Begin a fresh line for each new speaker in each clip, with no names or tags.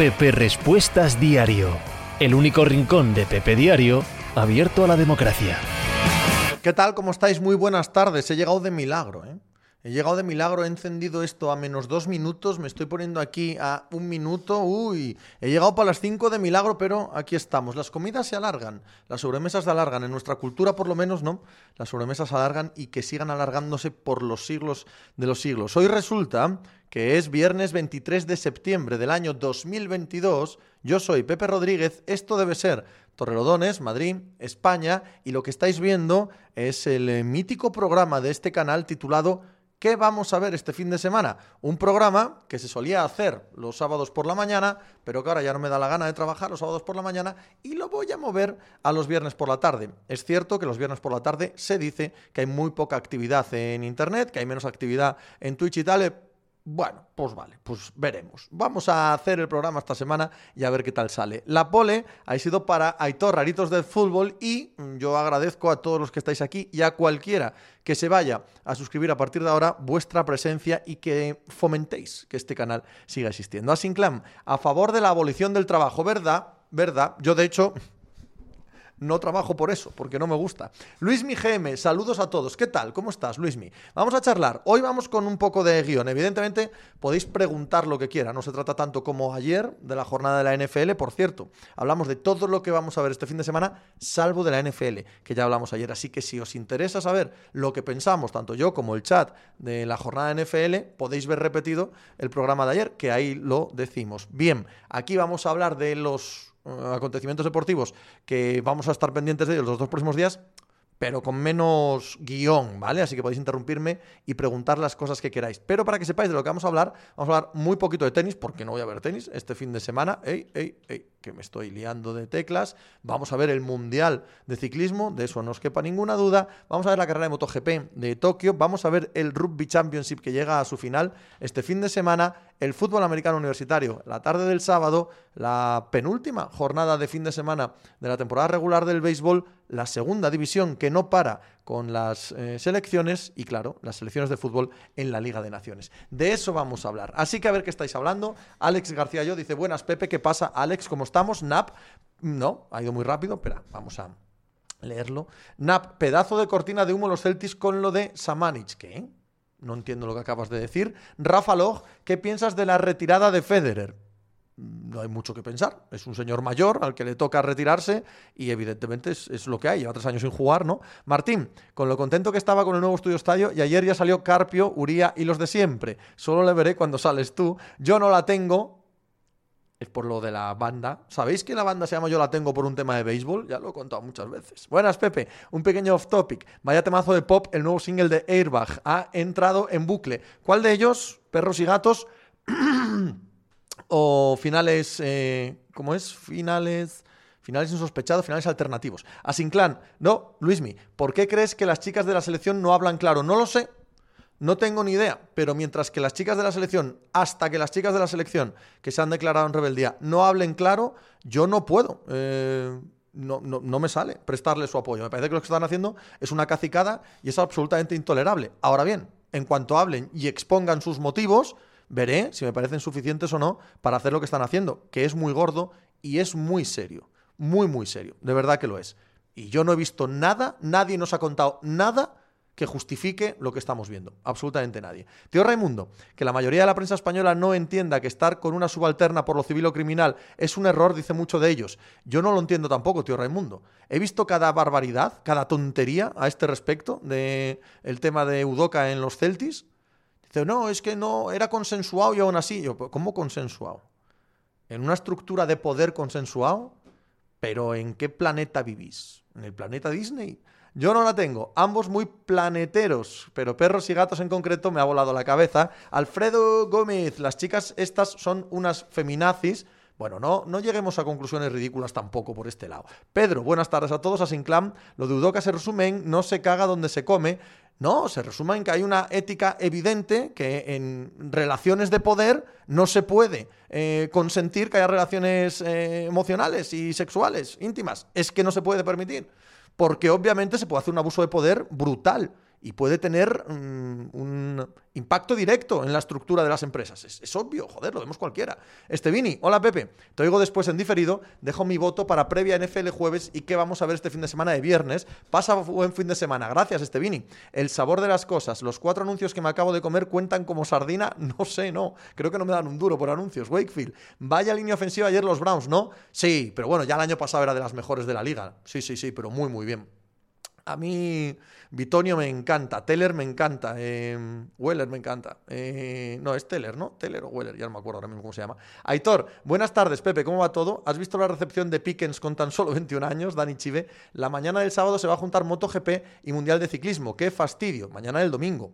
Pepe Respuestas Diario, el único rincón de Pepe Diario abierto a la democracia.
¿Qué tal? ¿Cómo estáis? Muy buenas tardes. He llegado de milagro, ¿eh? He llegado de milagro, he encendido esto a menos dos minutos, me estoy poniendo aquí a un minuto, uy, he llegado para las cinco de milagro, pero aquí estamos. Las comidas se alargan, las sobremesas se alargan, en nuestra cultura por lo menos, ¿no? Las sobremesas se alargan y que sigan alargándose por los siglos de los siglos. Hoy resulta que es viernes 23 de septiembre del año 2022, yo soy Pepe Rodríguez, esto debe ser Torrelodones, Madrid, España, y lo que estáis viendo es el mítico programa de este canal titulado ¿Qué vamos a ver este fin de semana? Un programa que se solía hacer los sábados por la mañana, pero que ahora ya no me da la gana de trabajar los sábados por la mañana y lo voy a mover a los viernes por la tarde. Es cierto que los viernes por la tarde se dice que hay muy poca actividad en Internet, que hay menos actividad en Twitch y tal, bueno, pues vale, pues veremos. Vamos a hacer el programa esta semana y a ver qué tal sale. La pole ha sido para Aitor Raritos del Fútbol y yo agradezco a todos los que estáis aquí y a cualquiera que se vaya a suscribir a partir de ahora vuestra presencia y que fomentéis que este canal siga existiendo. Asinclam, a favor de la abolición del trabajo, ¿verdad? ¿Verdad? Yo de hecho no trabajo por eso, porque no me gusta. Luismi GM, saludos a todos. ¿Qué tal? ¿Cómo estás, Luismi? Vamos a charlar. Hoy vamos con un poco de guion. Evidentemente, podéis preguntar lo que quiera. No se trata tanto como ayer de la jornada de la NFL. Por cierto, hablamos de todo lo que vamos a ver este fin de semana, salvo de la NFL, que ya hablamos ayer. Así que si os interesa saber lo que pensamos, tanto yo como el chat de la jornada de NFL, podéis ver repetido el programa de ayer, que ahí lo decimos. Bien, aquí vamos a hablar de los acontecimientos deportivos que vamos a estar pendientes de ellos los dos próximos días, pero con menos guion, ¿vale? Así que podéis interrumpirme y preguntar las cosas que queráis. Pero para que sepáis de lo que vamos a hablar, vamos a hablar muy poquito de tenis, porque no voy a ver tenis este fin de semana. ¡Ey, ey, ey! Que me estoy liando de teclas. Vamos a ver el Mundial de Ciclismo, de eso no os quepa ninguna duda. Vamos a ver la carrera de MotoGP de Tokio. Vamos a ver el Rugby Championship que llega a su final este fin de semana. El fútbol americano universitario, la tarde del sábado, la penúltima jornada de fin de semana de la temporada regular del béisbol la segunda división que no para con las eh, selecciones y, claro, las selecciones de fútbol en la Liga de Naciones. De eso vamos a hablar. Así que a ver qué estáis hablando. Alex García yo dice, buenas Pepe, ¿qué pasa? Alex, ¿cómo estamos? Nap, no, ha ido muy rápido, espera, vamos a leerlo. Nap, pedazo de cortina de humo los Celtics con lo de Samanich, ¿qué? No entiendo lo que acabas de decir. Rafa Log, ¿qué piensas de la retirada de Federer? no hay mucho que pensar. Es un señor mayor al que le toca retirarse y evidentemente es, lo que hay. Lleva tres años sin jugar, ¿no? Martín, con lo contento que estaba con el nuevo estudio estadio y ayer ya salió Carpio, Uría y los de siempre. Solo le veré cuando sales tú. Yo no la tengo. Es por lo de la banda. ¿Sabéis que la banda se llama Yo la tengo por un tema de béisbol? Ya lo he contado muchas veces. Buenas, Pepe. Un pequeño off topic. Vaya temazo de pop, el nuevo single de Airbag. Ha entrado en bucle. ¿Cuál de ellos, perros y gatos? o finales, eh, ¿cómo es? Finales... Finales insospechados, finales alternativos. Asinclan, no, Luismi, ¿por qué crees que las chicas de la selección no hablan claro? No lo sé, no tengo ni idea, pero mientras que las chicas de la selección, hasta que las chicas de la selección que se han declarado en rebeldía no hablen claro, yo no puedo. Eh, no, no, no, me sale prestarle su apoyo. Me parece que lo que están haciendo es una cacicada y es absolutamente intolerable. Ahora bien, en cuanto hablen y expongan sus motivos, veré si me parecen suficientes o no para hacer lo que están haciendo, que es muy gordo y es muy serio, muy, muy serio, de verdad que lo es. Y yo no he visto nada, nadie nos ha contado nada que justifique lo que estamos viendo. Absolutamente nadie. Tío Raimundo, que la mayoría de la prensa española no entienda que estar con una subalterna por lo civil o criminal es un error, dice mucho de ellos. Yo no lo entiendo tampoco, tío Raimundo. He visto cada barbaridad, cada tontería a este respecto de el tema de Udoca en los Celtis Dice, no, es que no, era consensuado y aún así. Yo, ¿cómo consensuado? ¿En una estructura de poder consensuado? ¿Pero en qué planeta vivís? ¿En el planeta Disney? Yo no la tengo. Ambos muy planeteros, pero perros y gatos en concreto me ha volado la cabeza. Alfredo Gómez, las chicas estas son unas feminazis. Bueno, no, no lleguemos a conclusiones ridículas tampoco por este lado. Pedro, buenas tardes a todos, a Sinclam. Lo de Udoca se resume en no se caga donde se come. No, se resume en que hay una ética evidente que en relaciones de poder no se puede eh, consentir que haya relaciones eh, emocionales y sexuales íntimas. Es que no se puede permitir. Porque obviamente se puede hacer un abuso de poder brutal y puede tener mm, un impacto directo en la estructura de las empresas. Es, obvio, joder, lo vemos cualquiera. Estevini, hola Pepe, te oigo después en diferido, dejo mi voto para previa NFL jueves y qué vamos a ver este fin de semana de viernes. Pasa buen fin de semana. Gracias, Estevini. El sabor de las cosas. Los cuatro anuncios que me acabo de comer cuentan como sardina. No sé, no. Creo que no me dan un duro por anuncios. Wakefield. Vaya línea ofensiva ayer los Browns, ¿no? Sí, pero bueno, ya el año pasado era de las mejores de la liga. Sí, sí, sí, pero muy, muy bien. A mí Bitonio me encanta, Teller me encanta, eh, Weller me encanta. Eh, no, es Teller, ¿no? Teller o Weller, ya no me acuerdo ahora mismo cómo se llama. Aitor, buenas tardes, Pepe, ¿cómo va todo? ¿Has visto la recepción de Pickens con tan solo 21 años, Dani Chive? La mañana del sábado se va a juntar MotoGP y Mundial de Ciclismo. ¡Qué fastidio! Mañana del domingo.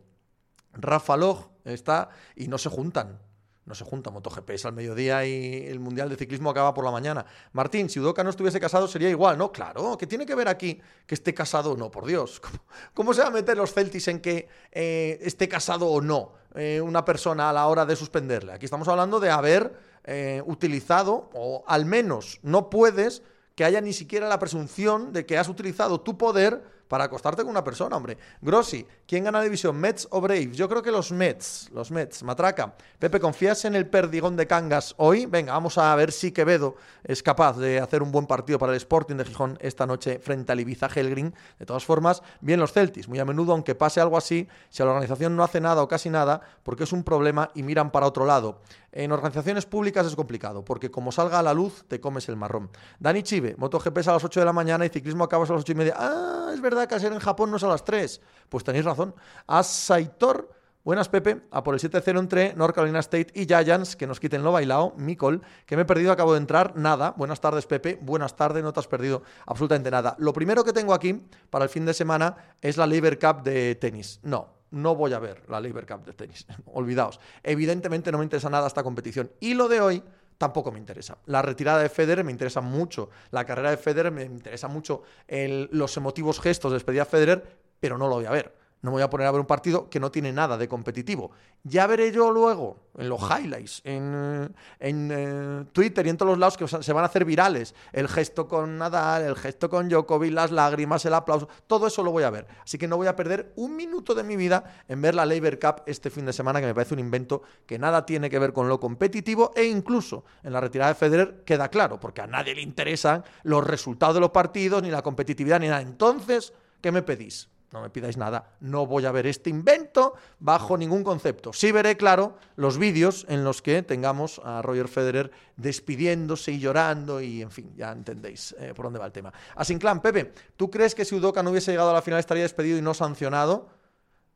Rafa Log está y no se juntan no se junta MotoGP es al mediodía y el Mundial de Ciclismo acaba por la mañana. Martín, si Udoca no estuviese casado sería igual, ¿no? Claro, ¿qué tiene que ver aquí que esté casado o no? Por Dios, ¿cómo, se va a meter los Celtics en que eh, esté casado o no eh, una persona a la hora de suspenderle? Aquí estamos hablando de haber eh, utilizado, o al menos no puedes que haya ni siquiera la presunción de que has utilizado tu poder para acostarte con una persona, hombre. Grossi, ¿quién gana la división? ¿Mets o Braves? Yo creo que los Mets, los Mets. Matraca. Pepe, ¿confías en el perdigón de Cangas hoy? Venga, vamos a ver si Quevedo es capaz de hacer un buen partido para el Sporting de Gijón esta noche frente al Ibiza Helgrin. De todas formas, bien los Celtis. Muy a menudo, aunque pase algo así, si la organización no hace nada o casi nada, porque es un problema y miran para otro lado. En organizaciones públicas es complicado, porque como salga a la luz, te comes el marrón. Dani Chive, MotoGP es a las 8 de la mañana y ciclismo acabas a las 8 y media. Ah, es verdad que ayer en Japón no es a las 3. Pues tenéis razón. Asaitor, buenas Pepe, a por el 7-0 entre North Carolina State y Giants, que nos quiten lo bailado. Micol, que me he perdido, acabo de entrar. Nada. Buenas tardes, Pepe. Buenas tardes, no te has perdido absolutamente nada. Lo primero que tengo aquí para el fin de semana es la Labor Cup de tenis. No, no voy a ver la Labor Cup de tenis. Olvidaos. Evidentemente no me interesa nada esta competición. Y lo de hoy tampoco me interesa. La retirada de Federer me interesa mucho. La carrera de Federer me interesa mucho. los emotivos gestos de despedida de Federer, pero no lo voy a ver. No me voy a poner a ver un partido que no tiene nada de competitivo. Ya veré yo luego en los highlights, en, eh, Twitter y en todos los lados que se van a hacer virales. El gesto con Nadal, el gesto con Djokovic, las lágrimas, el aplauso. Todo eso lo voy a ver. Así que no voy a perder un minuto de mi vida en ver la Labor Cup este fin de semana, que me parece un invento que nada tiene que ver con lo competitivo e incluso en la retirada de Federer queda claro, porque a nadie le interesan los resultados de los partidos, ni la competitividad, ni nada. Entonces, ¿qué me pedís? No me pidáis nada, no voy a ver este invento bajo ningún concepto. Sí veré, claro, los vídeos en los que tengamos a Roger Federer despidiéndose y llorando y, en fin, ya entendéis eh, por dónde va el tema. Asinclan, Pepe, ¿tú crees que si Udoca no hubiese llegado a la final estaría despedido y no sancionado?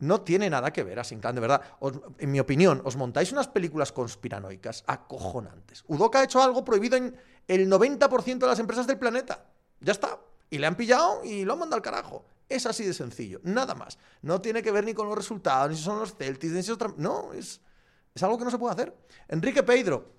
No tiene nada que ver, Asinclan, de verdad. en mi opinión, os montáis unas películas conspiranoicas acojonantes. Udoca ha hecho algo prohibido en el 90% de las empresas del planeta. Ya está. Y le han pillado y lo han mandado al carajo. Es así de sencillo, nada más. No tiene que ver ni con los resultados, ni si son los Celtics, ni si otra... No, es, es algo que no se puede hacer. Enrique Pedro,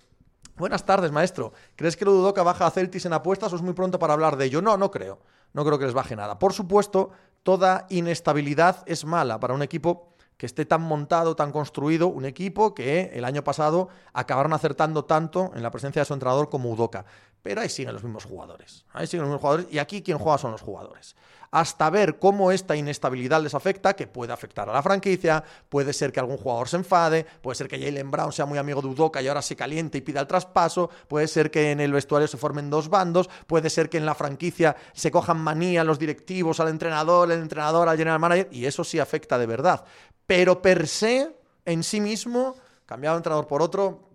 Buenas tardes, maestro. ¿Crees que que baja a Celtics en apuestas o es muy pronto para hablar de ello? No, no creo. No creo que les baje nada. Por supuesto, toda inestabilidad es mala para un equipo que esté tan montado, tan construido, un equipo que el año pasado acabaron acertando tanto en la presencia de su entrenador como Udoca. Pero ahí siguen los mismos jugadores. Ahí siguen los mismos jugadores y aquí quien juega son los jugadores hasta ver cómo esta inestabilidad les afecta, que puede afectar a la franquicia, puede ser que algún jugador se enfade, puede ser que Jalen Brown sea muy amigo de Udoka y ahora se caliente y pida el traspaso, puede ser que en el vestuario se formen dos bandos, puede ser que en la franquicia se cojan manía los directivos al entrenador, el entrenador al general manager, y eso sí afecta de verdad. Pero per se, en sí mismo, cambiado de entrenador por otro,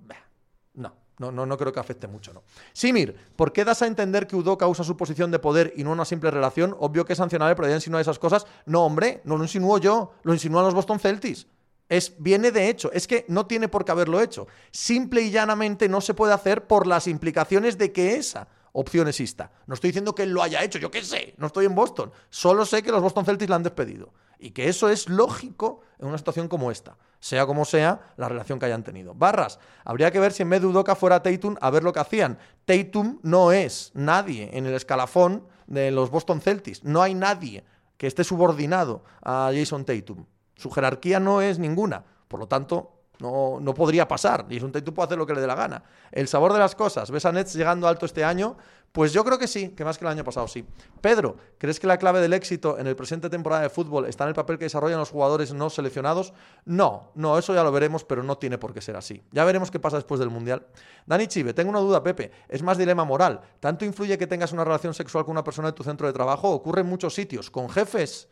no, no, no creo que afecte mucho, ¿no? Simir, ¿por qué das a entender que Udoka usa su posición de poder y no una simple relación? Obvio que es sancionable, pero ya insinúa esas cosas. No, hombre, no lo insinúo yo, lo insinúan los Boston Celtics. Es, viene de hecho, es que no tiene por qué haberlo hecho. Simple y llanamente no se puede hacer por las implicaciones de que esa opción exista. No estoy diciendo que él lo haya hecho, yo qué sé, no estoy en Boston. Solo sé que los Boston Celtics la han despedido. Y que eso es lógico en una situación como esta, sea como sea la relación que hayan tenido. Barras, habría que ver si en vez de fuera Tatum a ver lo que hacían. Tatum no es nadie en el escalafón de los Boston Celtics. No hay nadie que esté subordinado a Jason Tatum. Su jerarquía no es ninguna. Por lo tanto, No, no podría pasar. Y es un tú puede hacer lo que le dé la gana. El sabor de las cosas. ¿Ves a Nets llegando alto este año? Pues yo creo que sí, que más que el año pasado sí. Pedro, ¿crees que la clave del éxito en el presente temporada de fútbol está en el papel que desarrollan los jugadores no seleccionados? No, no, eso ya lo veremos, pero no tiene por qué ser así. Ya veremos qué pasa después del Mundial. Dani Chive, tengo una duda, Pepe. Es más dilema moral. ¿Tanto influye que tengas una relación sexual con una persona de tu centro de trabajo? ¿Ocurre en muchos sitios? ¿Con jefes?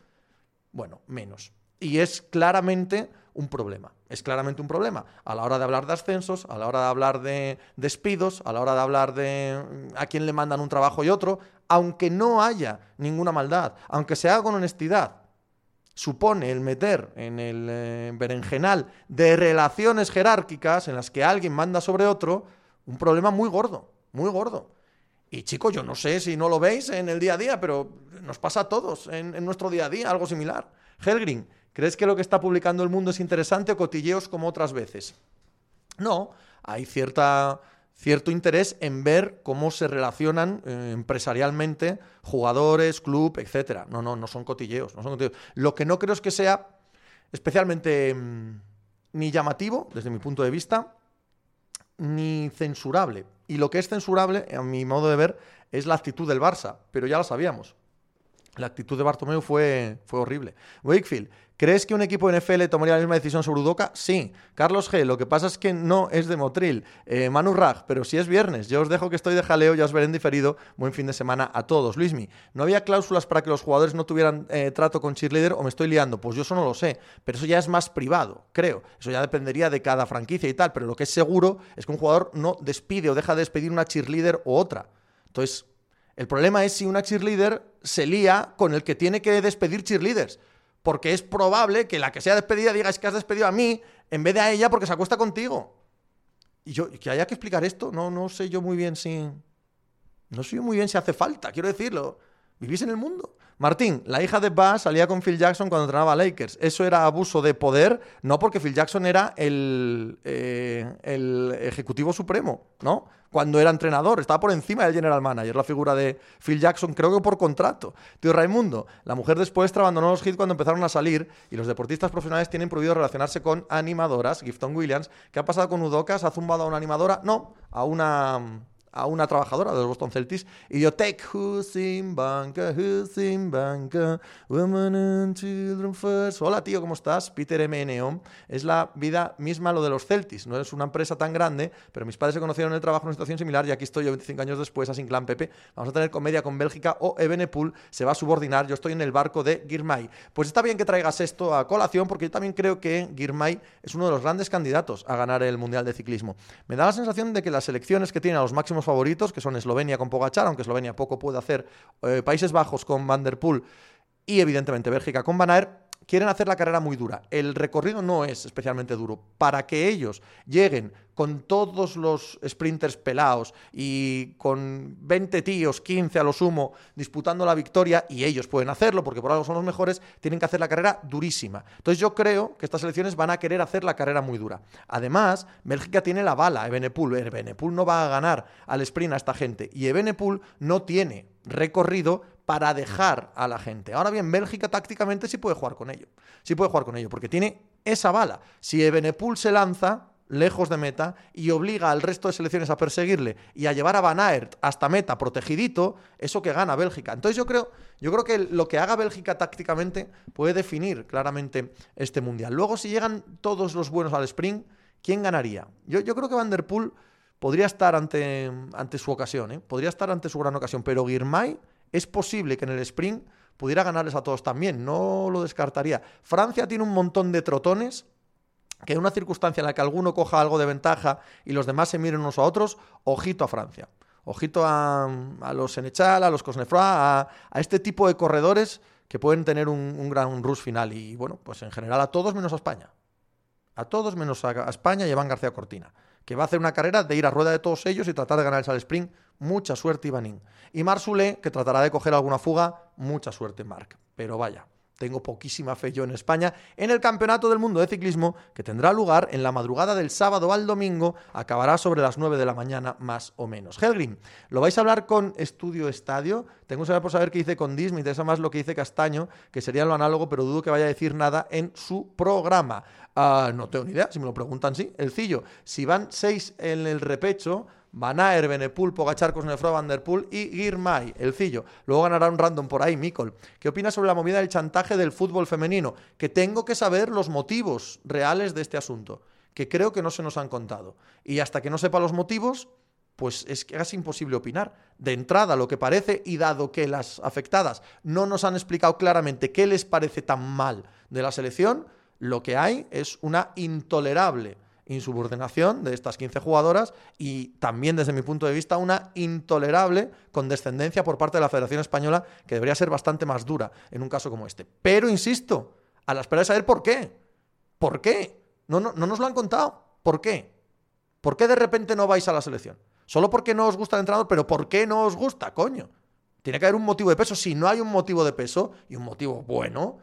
Bueno, menos. Y es claramente un problema. Es claramente un problema. A la hora de hablar de ascensos, a la hora de hablar de despidos, a la hora de hablar de mm, a quién le mandan un trabajo y otro, aunque no haya ninguna maldad, aunque se haga con honestidad, supone el meter en el eh, berenjenal de relaciones jerárquicas en las que alguien manda sobre otro, un problema muy gordo, muy gordo. Y chicos, yo no sé si no lo veis en el día a día, pero nos pasa a todos en, nuestro día a día algo similar. Helgrin, ¿Crees que lo que está publicando el mundo es interesante o cotilleos como otras veces? No, hay cierta, cierto interés en ver cómo se relacionan eh, empresarialmente jugadores, club, etcétera. No, no, no son cotilleos, no son cotilleos. Lo que no creo es que sea especialmente mm, ni llamativo, desde mi punto de vista, ni censurable. Y lo que es censurable, a mi modo de ver, es la actitud del Barça, pero ya lo sabíamos. La actitud de Bartomeu fue, fue horrible. Wakefield, ¿Crees que un equipo NFL tomaría la misma decisión sobre Udoca? Sí. Carlos G, lo que pasa es que no es de Motril. Eh, Manu Rag, pero si es viernes, yo os dejo que estoy de jaleo, ya os veré en diferido. Buen fin de semana a todos. Luismi, ¿no había cláusulas para que los jugadores no tuvieran eh, trato con cheerleader o me estoy liando? Pues yo eso no lo sé, pero eso ya es más privado, creo. Eso ya dependería de cada franquicia y tal, pero lo que es seguro es que un jugador no despide o deja de despedir una cheerleader o otra. Entonces, el problema es si una cheerleader se lía con el que tiene que despedir cheerleaders porque es probable que la que sea despedida diga es que has despedido a mí en vez de a ella porque se acuesta contigo. Y yo, que haya que explicar esto, no, no sé yo muy bien si. No sé yo muy bien si hace falta, quiero decirlo. Vivís en el mundo. Martín, la hija de Bass salía con Phil Jackson cuando entrenaba a Lakers. Eso era abuso de poder, no porque Phil Jackson era el, eh, el ejecutivo supremo, ¿no? cuando era entrenador, estaba por encima del general manager, la figura de Phil Jackson, creo que por contrato. Tío Raimundo, la mujer después abandonó los hits cuando empezaron a salir y los deportistas profesionales tienen prohibido relacionarse con animadoras. Gifton Williams, ¿qué ha pasado con Udoka? ¿Ha zumbado a una animadora? No, a una a una trabajadora de los Boston Celtics y yo take who's in banca, who's in banca, women and children first. Hola tío, ¿cómo estás? Peter M. Neon. Es la vida misma lo de los Celtics. No es una empresa tan grande, pero mis padres se conocieron en el trabajo en una situación similar y aquí estoy yo 25 años después, así clan Pepe. Vamos a tener comedia con Bélgica o Ebenepool se va a subordinar. Yo estoy en el barco de Girmay. Pues está bien que traigas esto a colación porque yo también creo que Girmay es uno de los grandes candidatos a ganar el Mundial de Ciclismo. Me da la sensación de que las selecciones que tienen a los máximos favoritos, que son Eslovenia con Pogachar, aunque Eslovenia poco puede hacer, eh, Países Bajos con Van der Poel y evidentemente Bélgica con Van Aert, quieren hacer la carrera muy dura. El recorrido no es especialmente duro. Para que ellos lleguen con todos los sprinters pelados y con 20 tíos, 15 a lo sumo, disputando la victoria, y ellos pueden hacerlo porque por algo son los mejores, tienen que hacer la carrera durísima. Entonces yo creo que estas selecciones van a querer hacer la carrera muy dura. Además, Bélgica tiene la bala, Ebenepool. Ebenepool no va a ganar al sprint a esta gente y Ebenepool no tiene recorrido para dejar a la gente. Ahora bien, Bélgica tácticamente sí puede jugar con ello. Sí puede jugar con ello, porque tiene esa bala. Si Ebenepool se lanza lejos de meta y obliga al resto de selecciones a perseguirle y a llevar a Van Aert hasta meta protegidito, eso que gana Bélgica. Entonces yo creo, yo creo que lo que haga Bélgica tácticamente puede definir claramente este mundial. Luego, si llegan todos los buenos al sprint, ¿quién ganaría? Yo, yo creo que Van der Poel podría estar ante, ante su ocasión, ¿eh? podría estar ante su gran ocasión, pero Girmay es posible que en el sprint pudiera ganarles a todos también, no lo descartaría. Francia tiene un montón de trotones que en una circunstancia en la que alguno coja algo de ventaja y los demás se miren unos a otros, ojito a Francia. Ojito a, los Senechal, a los Cosnefroy, a, este tipo de corredores que pueden tener un, gran rush final. Y bueno, pues en general a todos menos a España. A todos menos a, España y a Iván García Cortina, que va a hacer una carrera de ir a rueda de todos ellos y tratar de ganar el sprint. Mucha suerte, Ivanín. Y Marsulé, que tratará de coger alguna fuga. Mucha suerte, Marc. Pero vaya, tengo poquísima fe yo en España, en el Campeonato del Mundo de Ciclismo que tendrá lugar en la madrugada del sábado al domingo, acabará sobre las 9 de la mañana más o menos. Helgrim, ¿lo vais a hablar con Estudio Estadio? Tengo que saber por saber qué dice con Dis, me interesa más lo que dice Castaño, que sería lo análogo, pero dudo que vaya a decir nada en su programa. Ah, no tengo ni idea, si me lo preguntan, sí. El Cillo, si van seis en el repecho, Van Aer, Benepul, Pogachar, Cosnefro, Van Der Poel y Girmay, el Cillo. Luego ganará un random por ahí, Mikol. ¿Qué opinas sobre la movida del chantaje del fútbol femenino? Que tengo que saber los motivos reales de este asunto, que creo que no se nos han contado. Y hasta que no sepa los motivos, pues es casi imposible opinar. De entrada, lo que parece, y dado que las afectadas no nos han explicado claramente qué les parece tan mal de la selección, lo que hay es una intolerable insubordinación de estas 15 jugadoras y también desde mi punto de vista una intolerable condescendencia por parte de la Federación Española que debería ser bastante más dura en un caso como este. Pero insisto, a la espera de saber por qué. ¿Por qué? No, no, no nos lo han contado. ¿Por qué? ¿Por qué de repente no vais a la selección? Solo porque no os gusta el entrenador, pero ¿por qué no os gusta, coño? Tiene que haber un motivo de peso. Si no hay un motivo de peso y un motivo bueno,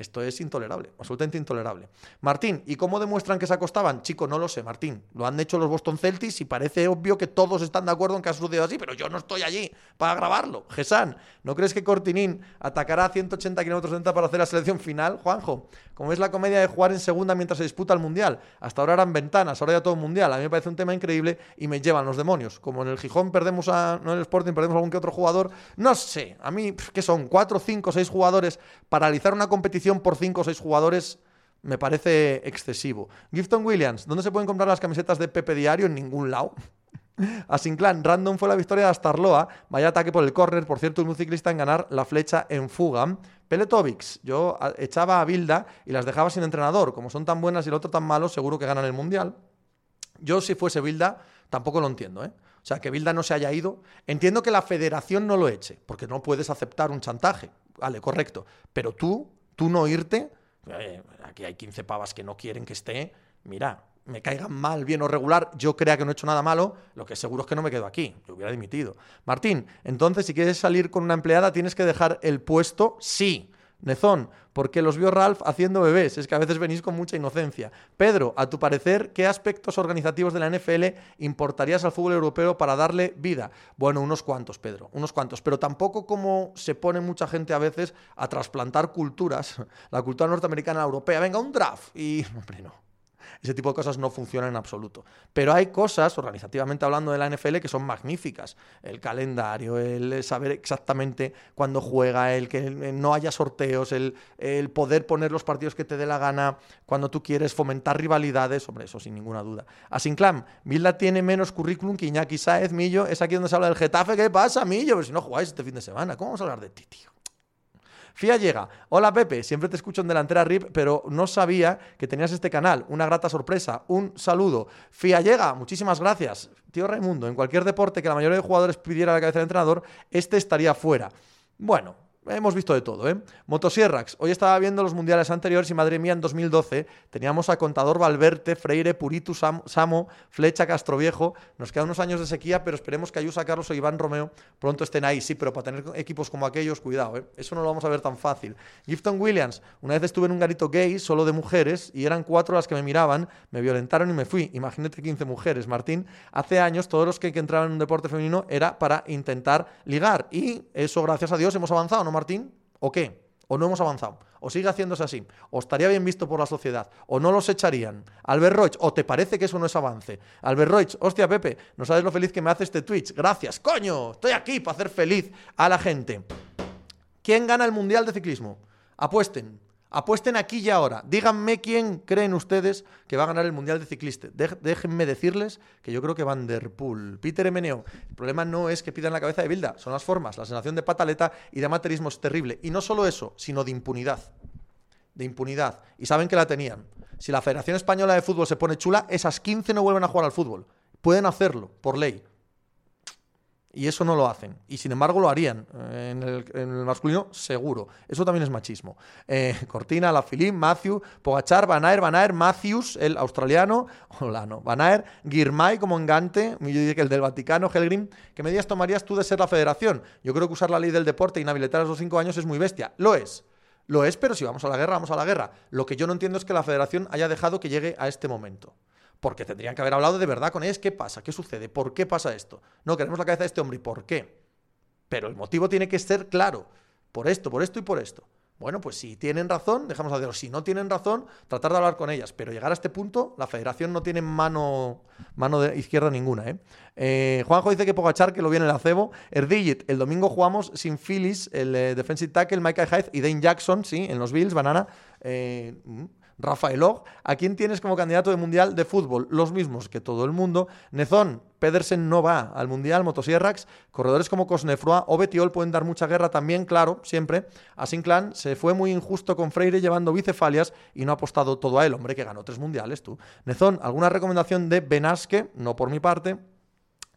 esto es intolerable, absolutamente intolerable. Martín, ¿y cómo demuestran que se acostaban? Chico, no lo sé, Martín. Lo han hecho los Boston Celtics y parece obvio que todos están de acuerdo en que ha sucedido así, pero yo no estoy allí para grabarlo. Gesan, ¿no crees que Cortinín atacará a 180 km para hacer la selección final? Juanjo, como es la comedia de jugar en segunda mientras se disputa el Mundial. Hasta ahora eran ventanas, ahora ya todo Mundial. A mí me parece un tema increíble y me llevan los demonios. Como en el Gijón perdemos a, no en el Sporting, perdemos a algún que otro jugador. No sé, a mí, ¿qué son? ¿Cuatro, cinco, seis jugadores para realizar una competición por 5 o 6 jugadores me parece excesivo. Gifton Williams, ¿dónde se pueden comprar las camisetas de Pepe Diario? En ningún lado. A Sinclan, random fue la victoria de Astarloa. Vaya ataque por el córner. Por cierto, un ciclista en ganar la flecha en fuga. Peletovics, yo echaba a Bilda y las dejaba sin entrenador. Como son tan buenas y el otro tan malo, seguro que ganan el mundial. Yo, si fuese Bilda, tampoco lo entiendo, ¿eh? O sea, que Bilda no se haya ido. Entiendo que la federación no lo eche, porque no puedes aceptar un chantaje. Vale, correcto. Pero tú, tú no irte, eh, aquí hay 15 pavas que no quieren que esté, mira, me caigan mal, bien o regular, yo crea que no he hecho nada malo, lo que seguro es que no me quedo aquí, yo hubiera dimitido. Martín, entonces si quieres salir con una empleada tienes que dejar el puesto, sí. Nezón, porque los vio Ralph haciendo bebés, es que a veces venís con mucha inocencia. Pedro, a tu parecer, ¿qué aspectos organizativos de la NFL importarías al fútbol europeo para darle vida? Bueno, unos cuantos, Pedro, unos cuantos, pero tampoco como se pone mucha gente a veces a trasplantar culturas, la cultura norteamericana a la europea. Venga, un draft. Y, hombre, no. Ese tipo de cosas no funcionan en absoluto. Pero hay cosas, organizativamente hablando de la NFL, que son magníficas. El calendario, el saber exactamente cuándo juega, el que no haya sorteos, el, poder poner los partidos que te dé la gana cuando tú quieres, fomentar rivalidades, hombre, eso sin ninguna duda. Asinclam, Vilda tiene menos currículum que Iñaki Saez, Millo, es aquí donde se habla del Getafe, ¿qué pasa, Millo? Pero si no jugáis este fin de semana, ¿cómo vamos a hablar de ti, tío? Fía llega. Hola Pepe, siempre te escucho en delantera RIP, pero no sabía que tenías este canal. Una grata sorpresa. Un saludo. Fía llega, muchísimas gracias. Tío Raimundo, en cualquier deporte que la mayoría de jugadores pidiera la cabeza del entrenador, este estaría fuera. Bueno, Hemos visto de todo, ¿eh? Motosierrax. Hoy estaba viendo los mundiales anteriores y madre mía, en 2012 teníamos a Contador Valverde, Freire, Puritu, Samo, Flecha, Castroviejo. Nos quedan unos años de sequía, pero esperemos que Ayusa, Carlos o Iván Romeo pronto estén ahí. Sí, pero para tener equipos como aquellos, cuidado, ¿eh? Eso no lo vamos a ver tan fácil. Gifton Williams. Una vez estuve en un garito gay, solo de mujeres, y eran cuatro las que me miraban, me violentaron y me fui. Imagínate 15 mujeres, Martín. Hace años todos los que, que entraban en un deporte femenino era para intentar ligar. Y eso, gracias a Dios, hemos avanzado, ¿no? Martín? ¿O qué? ¿O no hemos avanzado? ¿O sigue haciéndose así? ¿O estaría bien visto por la sociedad? ¿O no los echarían? Albert Roig, ¿o te parece que eso no es avance? Albert Roig, hostia Pepe, no sabes lo feliz que me hace este Twitch. Gracias, coño, estoy aquí para hacer feliz a la gente. ¿Quién gana el Mundial de Ciclismo? Apuesten. Apuesten aquí y ahora. Díganme quién creen ustedes que va a ganar el Mundial de Ciclista. déjenme decirles que yo creo que Van Der Poel. Peter Emeneo. El problema no es que pidan la cabeza de Bilda, son las formas. La sensación de pataleta y de amaterismo es terrible. Y no solo eso, sino de impunidad. De impunidad. Y saben que la tenían. Si la Federación Española de Fútbol se pone chula, esas 15 no vuelven a jugar al fútbol. Pueden hacerlo, por ley. Y eso no lo hacen. Y sin embargo lo harían. Eh, en el, masculino, seguro. Eso también es machismo. Eh, Cortina, La Filip, Matthew, Pogachar, Van Aer, Van Aer, Matthews, el australiano, hola, no, Van Aer, Girmay como engante, yo diría que el del Vaticano, Helgrim. ¿Qué medidas tomarías tú de ser la federación? Yo creo que usar la ley del deporte e inhabilitar a los cinco años es muy bestia. Lo es. Lo es, pero si vamos a la guerra, vamos a la guerra. Lo que yo no entiendo es que la federación haya dejado que llegue a este momento. Porque tendrían que haber hablado de verdad con ellos. ¿Qué pasa? ¿Qué sucede? ¿Por qué pasa esto? No, queremos la cabeza de este hombre. ¿Y por qué? Pero el motivo tiene que ser claro. Por esto, por esto y por esto. Bueno, pues si tienen razón, dejamos hacerlo. Si no tienen razón, tratar de hablar con ellas. Pero llegar a este punto, la federación no tiene mano, mano de izquierda ninguna. ¿eh? Eh, Juanjo dice que Pogachar, que lo viene el acebo. Erdigit, el domingo jugamos sin Phillies, el eh, defensive tackle, Michael Hyde y Dane Jackson, sí, en los Bills, Banana. Rafael Og, ¿a quién tienes como candidato de Mundial de Fútbol? Los mismos que todo el mundo. Nezón, Pedersen no va al Mundial, Motosierrax, corredores como Cosnefroa o Betiol pueden dar mucha guerra también, claro, siempre. Asinclan se fue muy injusto con Freire llevando bicefalias y no ha apostado todo a él, hombre, que ganó tres mundiales, tú. Nezón, ¿alguna recomendación de Benasque? No por mi parte.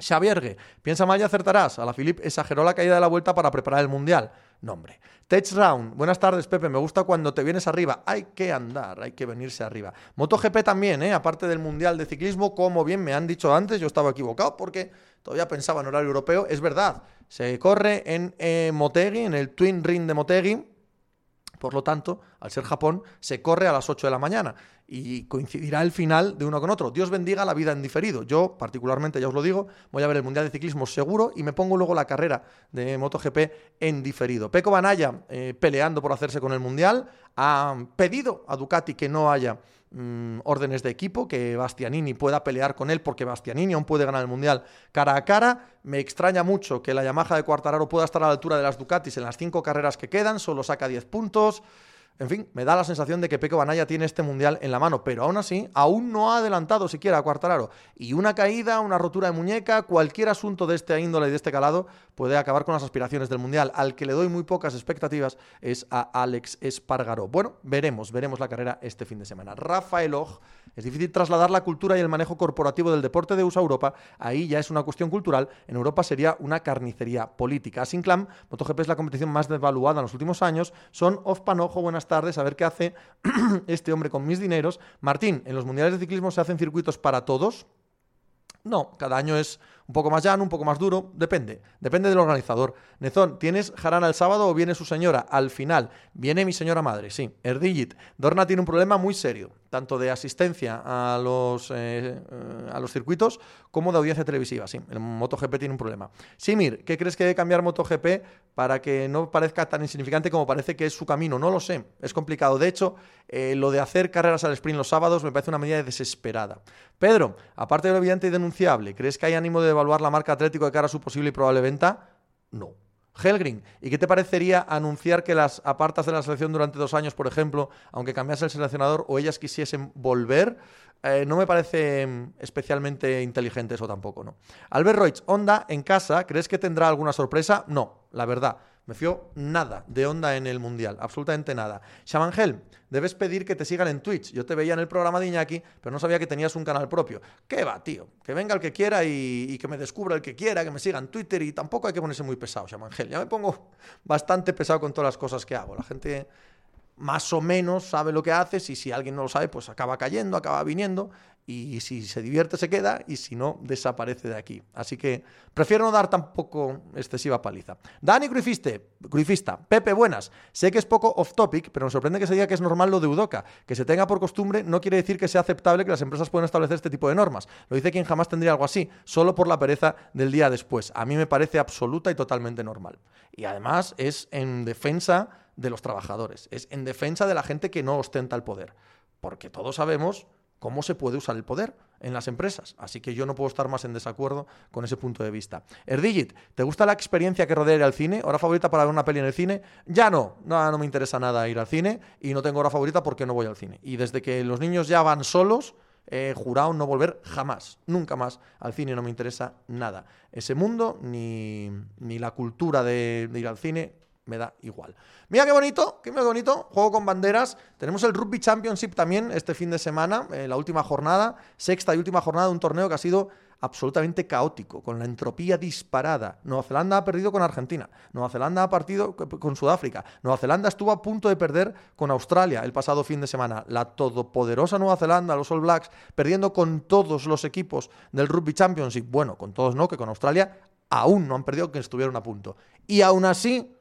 Xaviergue, piensa mal y acertarás. A la Filip exageró la caída de la vuelta para preparar el Mundial. Nombre. Tech Round, buenas tardes Pepe, me gusta cuando te vienes arriba. Hay que andar, hay que venirse arriba. MotoGP también, ¿eh? aparte del Mundial de Ciclismo, como bien me han dicho antes, yo estaba equivocado porque todavía pensaba en horario europeo. Es verdad, se corre en eh, Motegi, en el Twin Ring de Motegi, por lo tanto, al ser Japón, se corre a las 8 de la mañana y coincidirá el final de uno con otro. Dios bendiga la vida en diferido. Yo, particularmente, ya os lo digo, voy a ver el Mundial de Ciclismo seguro y me pongo luego la carrera de MotoGP en diferido. Peco Banaya, eh, peleando por hacerse con el Mundial, ha pedido a Ducati que no haya mm, órdenes de equipo, que Bastianini pueda pelear con él, porque Bastianini aún puede ganar el Mundial cara a cara. Me extraña mucho que la Yamaha de Cuartararo pueda estar a la altura de las Ducatis en las cinco carreras que quedan, solo saca 10 puntos. En fin, me da la sensación de que Peco Banaya tiene este mundial en la mano, pero aún así, aún no ha adelantado siquiera a Cuartararo. Y una caída, una rotura de muñeca, cualquier asunto de este índole y de este calado puede acabar con las aspiraciones del mundial. Al que le doy muy pocas expectativas es a Alex Espargaró. Bueno, veremos, veremos la carrera este fin de semana. Rafael Oj es difícil trasladar la cultura y el manejo corporativo del deporte de USA a Europa. Ahí ya es una cuestión cultural. En Europa sería una carnicería política. Asinclam, MotoGP es la competición más devaluada en los últimos años. Son off panojo, buenas tardes, a ver qué hace este hombre con mis dineros. Martín, ¿en los mundiales de ciclismo se hacen circuitos para todos? No, cada año es un poco más llano, un poco más duro, depende, depende del organizador. Nezón, ¿tienes jarana el sábado o viene su señora? Al final, viene mi señora madre, sí. Erdigit, Dorna tiene un problema muy serio, tanto de asistencia a los, eh, eh, a los circuitos como de audiencia televisiva, sí. El MotoGP tiene un problema. Simir, ¿qué crees que debe cambiar MotoGP para que no parezca tan insignificante como parece que es su camino? No lo sé, es complicado. De hecho, eh, lo de hacer carreras al sprint los sábados me parece una medida desesperada. Pedro, aparte de lo evidente y denunciable, ¿crees que hay ánimo de evaluar la marca Atlético de cara a su posible y probable venta? No. Helgrin, ¿y qué te parecería anunciar que las apartas de la selección durante dos años, por ejemplo, aunque cambiase el seleccionador o ellas quisiesen volver? Eh, no me parece mm, especialmente inteligente eso tampoco, ¿no? Albert Reutz, Honda en casa, ¿crees que tendrá alguna sorpresa? No, la verdad. Me fío nada de onda en el Mundial, absolutamente nada. Shamangel, debes pedir que te sigan en Twitch. Yo te veía en el programa de Iñaki, pero no sabía que tenías un canal propio. ¿Qué va, tío? Que venga el que quiera y, que me descubra el que quiera, que me siga en Twitter y tampoco hay que ponerse muy pesado, Shamangel. Ya me pongo bastante pesado con todas las cosas que hago. La gente más o menos sabe lo que haces y si alguien no lo sabe, pues acaba cayendo, acaba viniendo y si se divierte se queda y si no desaparece de aquí. Así que prefiero no dar tampoco excesiva paliza. Dani Cruifiste, Cruifista, Pepe, buenas. Sé que es poco off topic, pero me sorprende que se diga que es normal lo de Udoca. Que se tenga por costumbre no quiere decir que sea aceptable que las empresas puedan establecer este tipo de normas. Lo dice quien jamás tendría algo así, solo por la pereza del día después. A mí me parece absoluta y totalmente normal. Y además es en defensa de los trabajadores, es en defensa de la gente que no ostenta el poder. Porque todos sabemos cómo se puede usar el poder en las empresas. Así que yo no puedo estar más en desacuerdo con ese punto de vista. Erdigit, ¿te gusta la experiencia que rodea ir al cine? ¿Hora favorita para ver una peli en el cine? Ya no, no, no me interesa nada ir al cine y no tengo hora favorita porque no voy al cine. Y desde que los niños ya van solos, he jurado no volver jamás, nunca más al cine, no me interesa nada. Ese mundo ni, ni la cultura de ir al cine me da igual. Mira qué bonito, qué bonito, juego con banderas. Tenemos el Rugby Championship también este fin de semana, eh, la última jornada, sexta y última jornada de un torneo que ha sido absolutamente caótico, con la entropía disparada. Nueva Zelanda ha perdido con Argentina, Nueva Zelanda ha partido con Sudáfrica, Nueva Zelanda estuvo a punto de perder con Australia el pasado fin de semana. La todopoderosa Nueva Zelanda, los All Blacks, perdiendo con todos los equipos del Rugby Championship. Bueno, con todos no, que con Australia aún no han perdido, que estuvieron a punto. Y aún así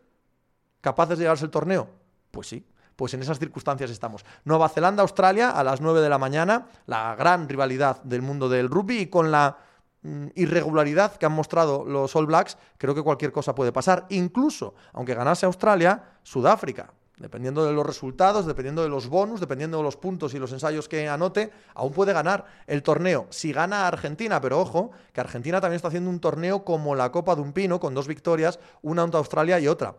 capaces de llevarse el torneo? Pues sí. Pues en esas circunstancias estamos. Nueva Zelanda, Australia a las 9 de la mañana, la gran rivalidad del mundo del rugby y con la mm, irregularidad que han mostrado los All Blacks, creo que cualquier cosa puede pasar. Incluso, aunque ganase Australia, Sudáfrica Dependiendo de los resultados, dependiendo de los bonus, dependiendo de los puntos y los ensayos que anote, aún puede ganar el torneo. Si gana Argentina, pero ojo, que Argentina también está haciendo un torneo como la Copa de un Pino, con dos victorias, una ante Australia y otra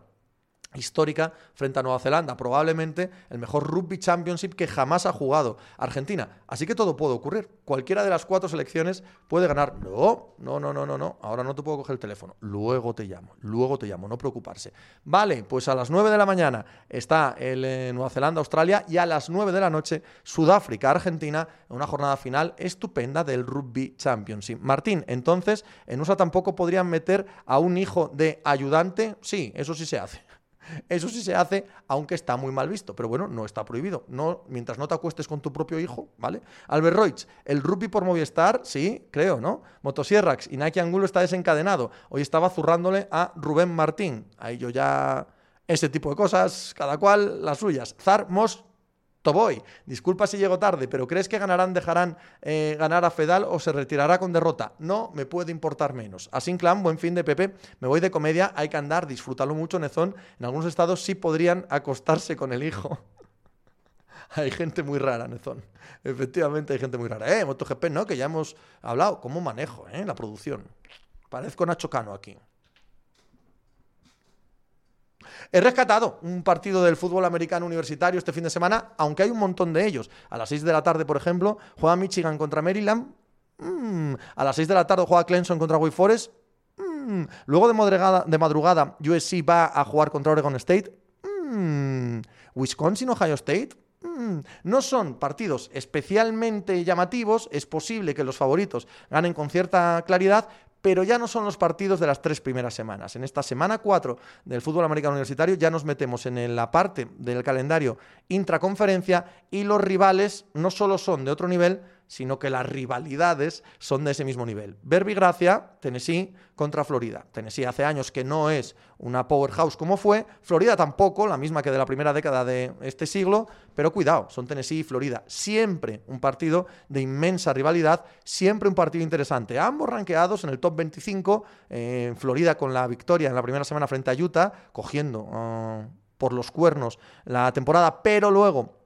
histórica frente a Nueva Zelanda, probablemente el mejor rugby championship que jamás ha jugado Argentina. Así que todo puede ocurrir. Cualquiera de las cuatro selecciones puede ganar. No, no, no, no, no, no. Ahora no te puedo coger el teléfono. Luego te llamo, luego te llamo, no preocuparse. Vale, pues a las 9 de la mañana está el eh, Nueva Zelanda, Australia y a las 9 de la noche Sudáfrica, Argentina, en una jornada final estupenda del Rugby Championship. Martín, entonces, en USA tampoco podrían meter a un hijo de ayudante. Sí, eso sí se hace. Eso sí se hace, aunque está muy mal visto, pero bueno, no está prohibido. No, mientras no te acuestes con tu propio hijo, ¿vale? Albert Roig, el rugby por Movistar, sí, creo, ¿no? Motosierrax, Nike Angulo está desencadenado. Hoy estaba zurrándole a Rubén Martín. Ahí yo ya. Ese tipo de cosas, cada cual las suyas. Zar Mos Toboy, disculpa si llego tarde, pero ¿crees que ganarán, dejarán eh, ganar a Fedal o se retirará con derrota? No me puede importar menos. Así clan, buen fin de Pepe, me voy de comedia, hay que andar, disfrútalo mucho, Nezón. En algunos estados sí podrían acostarse con el hijo. hay gente muy rara, Nezón. Efectivamente hay gente muy rara. Eh, MotoGP, no, que ya hemos hablado. ¿Cómo manejo, eh, la producción? Parezco Nacho Cano aquí. He rescatado un partido del fútbol americano universitario este fin de semana, aunque hay un montón de ellos. A las 6 de la tarde, por ejemplo, juega Michigan contra Maryland. Mm. A las 6 de la tarde juega Clemson contra Wake Forest. Mm. Luego de madrugada, USC va a jugar contra Oregon State. Mm. Wisconsin, Ohio State. No son partidos especialmente llamativos, es posible que los favoritos ganen con cierta claridad, pero ya no son los partidos de las tres primeras semanas. En esta semana 4 del fútbol americano universitario ya nos metemos en la parte del calendario intraconferencia y los rivales no solo son de otro nivel, sino que las rivalidades son de ese mismo nivel. Verbi Gracia, Tennessee contra Florida. Tennessee hace años que no es una powerhouse como fue, Florida tampoco, la misma que de la primera década de este siglo, pero cuidado, son Tennessee y Florida. Siempre un partido de inmensa rivalidad, siempre un partido interesante. Ambos ranqueados en el top 25, eh, Florida con la victoria en la primera semana frente a Utah, cogiendo ah, por los cuernos la temporada, pero luego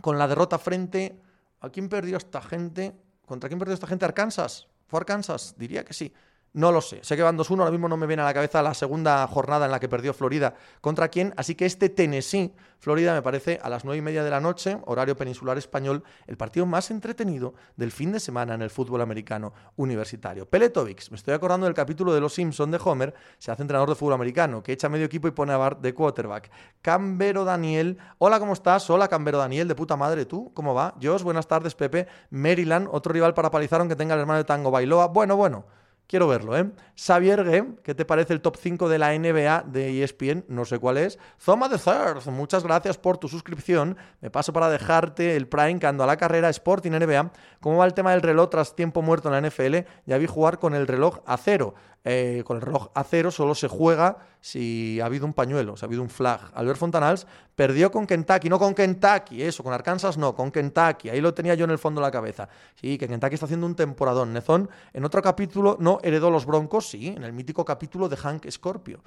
con la derrota frente ¿A quién perdió esta gente? ¿Contra quién perdió esta gente? ¿Arkansas? ¿Fue Arkansas? Diría que sí. No lo sé. Sé que van 2-1. Ahora mismo no me viene a la cabeza la segunda jornada en la que perdió Florida contra quién. Así que este Tennessee, Florida, me parece a las 9 y media de la noche, horario peninsular español, el partido más entretenido del fin de semana en el fútbol americano universitario. Peletovics, me estoy acordando del capítulo de Los Simpson de Homer, se hace entrenador de fútbol americano, que echa medio equipo y pone a Bart de quarterback. Cambero Daniel. Hola, ¿cómo estás? Hola, Cambero Daniel, de puta madre. ¿Tú? ¿Cómo va? Josh, buenas tardes, Pepe. Maryland, otro rival para palizar aunque tenga el hermano de Tango Bailoa. Bueno, bueno. Quiero verlo, ¿eh? Xavier Game, ¿qué te parece el top 5 de la NBA de ESPN? No sé cuál es. Zoma de Third, muchas gracias por tu suscripción. Me paso para dejarte el Prime que ando a la carrera Sporting NBA. ¿Cómo va el tema del reloj tras tiempo muerto en la NFL? Ya vi jugar con el reloj a cero. Eh, con el reloj a cero solo se juega si ha habido un pañuelo, si ha habido un flag. Albert Fontanals perdió con Kentucky, no con Kentucky, eso, con Arkansas no, con Kentucky. Ahí lo tenía yo en el fondo de la cabeza. Sí, que Kentucky está haciendo un temporadón. Nezón, en otro capítulo, no heredó los Broncos, sí, en el mítico capítulo de Hank Scorpio.